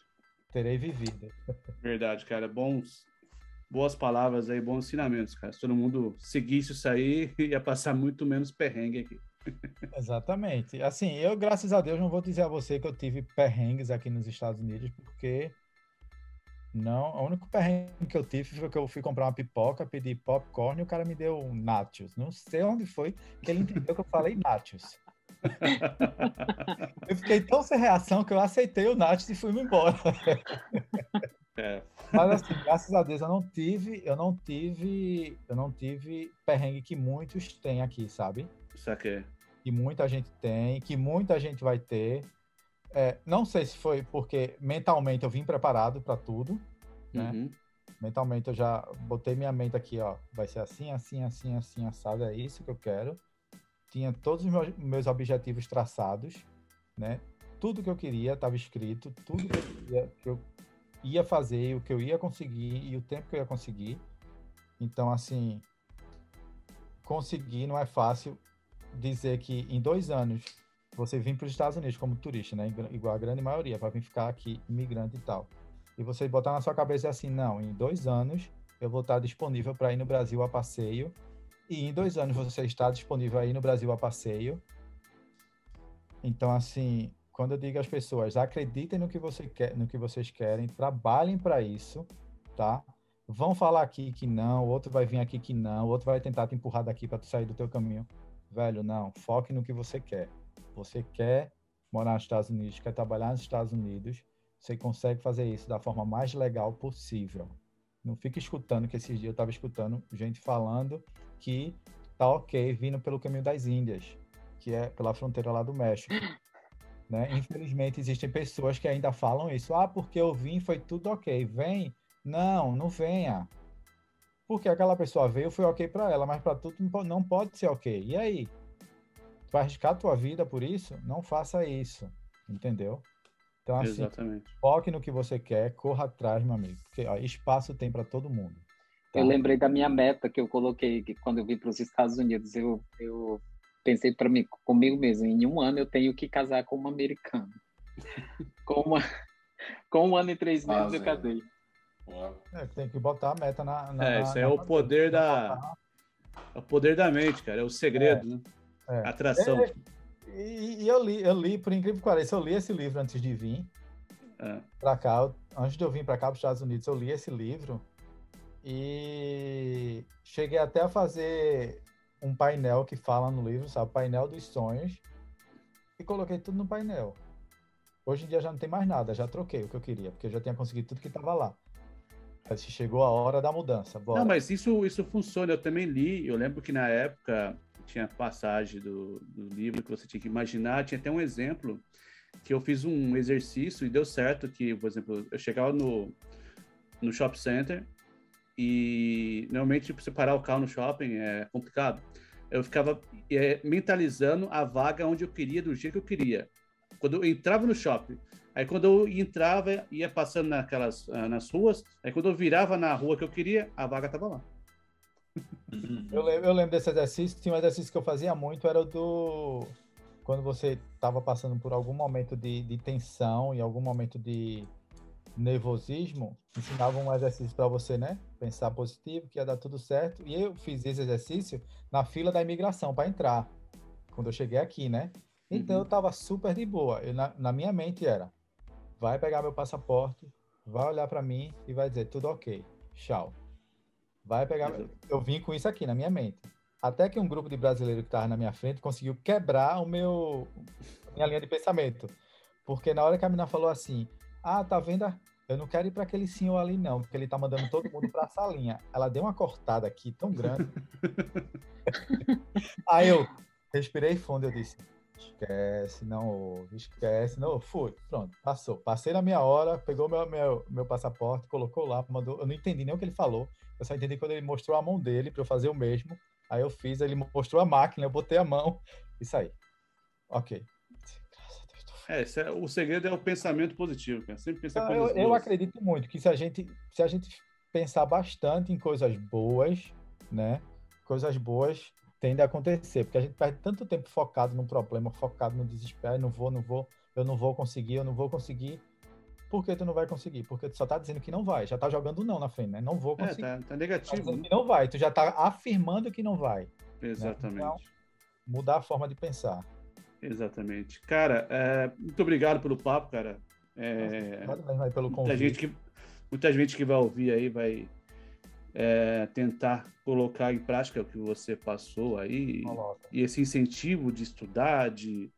terei vivido. Verdade, cara. Bons, boas palavras aí, bons ensinamentos, cara. Se todo mundo seguisse isso aí, ia passar muito menos perrengue aqui. Exatamente. Assim, eu, graças a Deus, não vou dizer a você que eu tive perrengues aqui nos Estados Unidos, porque não, o único perrengue que eu tive foi que eu fui comprar uma pipoca, pedi popcorn e o cara me deu nachos. Não sei onde foi que ele entendeu que eu falei nachos. Eu fiquei tão sem reação que eu aceitei o nachos e fui embora. É, Mas assim, graças a Deus eu não tive, eu não tive, eu não tive perrengue que muitos têm aqui, sabe? saquei. que muita gente tem, que muita gente vai ter. É, não sei se foi porque mentalmente eu vim preparado para tudo, né? Uhum. Mentalmente eu já botei minha mente aqui, ó, vai ser assim, assim, assim, assim, assado, é isso que eu quero. Tinha todos os meus, meus objetivos traçados, né? Tudo que eu queria estava escrito, tudo que eu, queria, que eu ia fazer, o que eu ia conseguir e o tempo que eu ia conseguir. Então, assim, conseguir não é fácil dizer que em dois anos você vir para os Estados Unidos como turista, né? Igual a grande maioria, para vir ficar aqui imigrante e tal. E você botar na sua cabeça assim, não, em dois anos eu vou estar disponível para ir no Brasil a passeio. E em dois anos você está disponível aí no Brasil a passeio. Então, assim, quando eu digo às pessoas, acreditem no que, você quer, no que vocês querem, trabalhem para isso, tá? Vão falar aqui que não, outro vai vir aqui que não, outro vai tentar te empurrar daqui para tu sair do teu caminho. Velho, não, foque no que você quer. Você quer morar nos Estados Unidos, quer trabalhar nos Estados Unidos, você consegue fazer isso da forma mais legal possível. Não fica escutando, que esses dias eu estava escutando gente falando que tá ok vindo pelo caminho das Índias, que é pela fronteira lá do México. Né? Infelizmente, existem pessoas que ainda falam isso. Ah, porque eu vim, foi tudo ok. Vem? Não, não venha. Porque aquela pessoa veio, foi ok para ela, mas para tudo não pode ser ok. E aí? Vai arriscar a tua vida por isso? Não faça isso. Entendeu? Então, assim, Exatamente. foque no que você quer, corra atrás, meu amigo. Porque ó, espaço tem para todo mundo. Tá? Eu lembrei da minha meta que eu coloquei que quando eu vim para os Estados Unidos. Eu, eu pensei para mim, comigo mesmo, em um ano eu tenho que casar com uma americana. com, uma, com um ano e três meses eu casei. É, tem que botar a meta na. na é, isso é o poder da. É o poder da mente, cara. É o segredo, é, né? É. Atração. É, e, e, eu li, eu li, por incrível que pareça, eu li esse livro antes de vir é. para cá. Antes de eu vir para cá, para os Estados Unidos, eu li esse livro e cheguei até a fazer um painel que fala no livro, sabe? Painel dos sonhos. E coloquei tudo no painel. Hoje em dia já não tem mais nada, já troquei o que eu queria, porque eu já tinha conseguido tudo que estava lá. Mas chegou a hora da mudança. Bora. Não, mas isso, isso funciona. Eu também li. Eu lembro que na época tinha passagem do, do livro que você tinha que imaginar. Tinha até um exemplo que eu fiz um exercício e deu certo. Que, por exemplo, eu chegava no, no shopping center e normalmente para separar o carro no shopping é complicado. Eu ficava é, mentalizando a vaga onde eu queria, do jeito que eu queria. Quando eu entrava no shopping, aí quando eu entrava, ia passando naquelas ah, nas ruas, aí quando eu virava na rua que eu queria, a vaga estava lá. Eu lembro, eu lembro desse exercício. Tinha um exercício que eu fazia muito, era o do. Quando você estava passando por algum momento de, de tensão e algum momento de nervosismo, ensinava um exercício para você, né? Pensar positivo, que ia dar tudo certo. E eu fiz esse exercício na fila da imigração para entrar, quando eu cheguei aqui, né? Então uhum. eu estava super de boa. Eu, na, na minha mente era: vai pegar meu passaporte, vai olhar para mim e vai dizer tudo ok, tchau. Vai pegar. Eu vim com isso aqui na minha mente. Até que um grupo de brasileiros que estava na minha frente conseguiu quebrar o meu minha linha de pensamento. Porque na hora que a menina falou assim: "Ah, tá vendo? Eu não quero ir para aquele senhor ali não, porque ele tá mandando todo mundo para a salinha". Ela deu uma cortada aqui tão grande. Aí eu respirei fundo, eu disse: Esquece, não ouve, esquece, não. Fui, pronto, passou. Passei na minha hora, pegou meu, meu, meu passaporte, colocou lá, mandou. Eu não entendi nem o que ele falou. Eu só entendi quando ele mostrou a mão dele para eu fazer o mesmo. Aí eu fiz, ele mostrou a máquina, eu botei a mão e saí. Ok. É, é, o segredo é o pensamento positivo, cara. Sempre pensar ah, eu, eu acredito muito que se a gente se a gente pensar bastante em coisas boas, né? Coisas boas tendem a acontecer, porque a gente perde tanto tempo focado num problema, focado no desespero, não vou, não vou, eu não vou conseguir, eu não vou conseguir. Por que tu não vai conseguir? Porque tu só tá dizendo que não vai, já tá jogando não na frente, né? Não vou conseguir. É, tá, tá negativo. Tá né? não vai, tu já tá afirmando que não vai. Né? Exatamente. Né? Então, mudar a forma de pensar. Exatamente. Cara, é, muito obrigado pelo papo, cara. É, Nossa, pelo muita gente que muita gente que vai ouvir aí vai é, tentar colocar em prática o que você passou aí e esse incentivo de estudar, de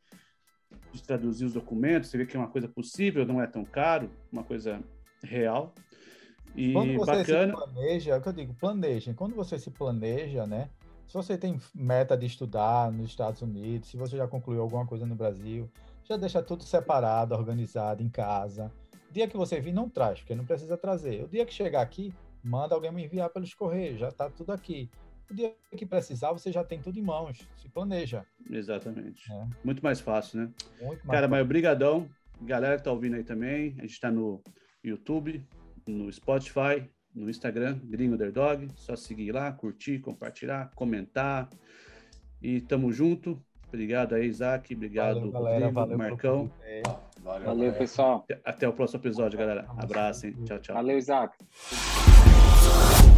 de traduzir os documentos, você vê que é uma coisa possível, não é tão caro, uma coisa real. E Quando você bacana. se planeja, é o que eu digo, planejem. Quando você se planeja, né? Se você tem meta de estudar nos Estados Unidos, se você já concluiu alguma coisa no Brasil, já deixa tudo separado, organizado em casa. O dia que você vir, não traz, porque não precisa trazer. O dia que chegar aqui, manda alguém me enviar pelos correios, já está tudo aqui. O dia que precisar, você já tem tudo em mãos. Se planeja. Exatamente. É. Muito mais fácil, né? Muito mais Cara, mas obrigadão. Galera que tá ouvindo aí também. A gente está no YouTube, no Spotify, no Instagram, Gringo Underdog. Só seguir lá, curtir, compartilhar, comentar. E tamo junto. Obrigado aí, Isaac. Obrigado, valeu, galera, valeu Marcão. Valeu, valeu pessoal. Até o próximo episódio, galera. Abraço, hein? Tchau, tchau. Valeu, Isaac. Podcast.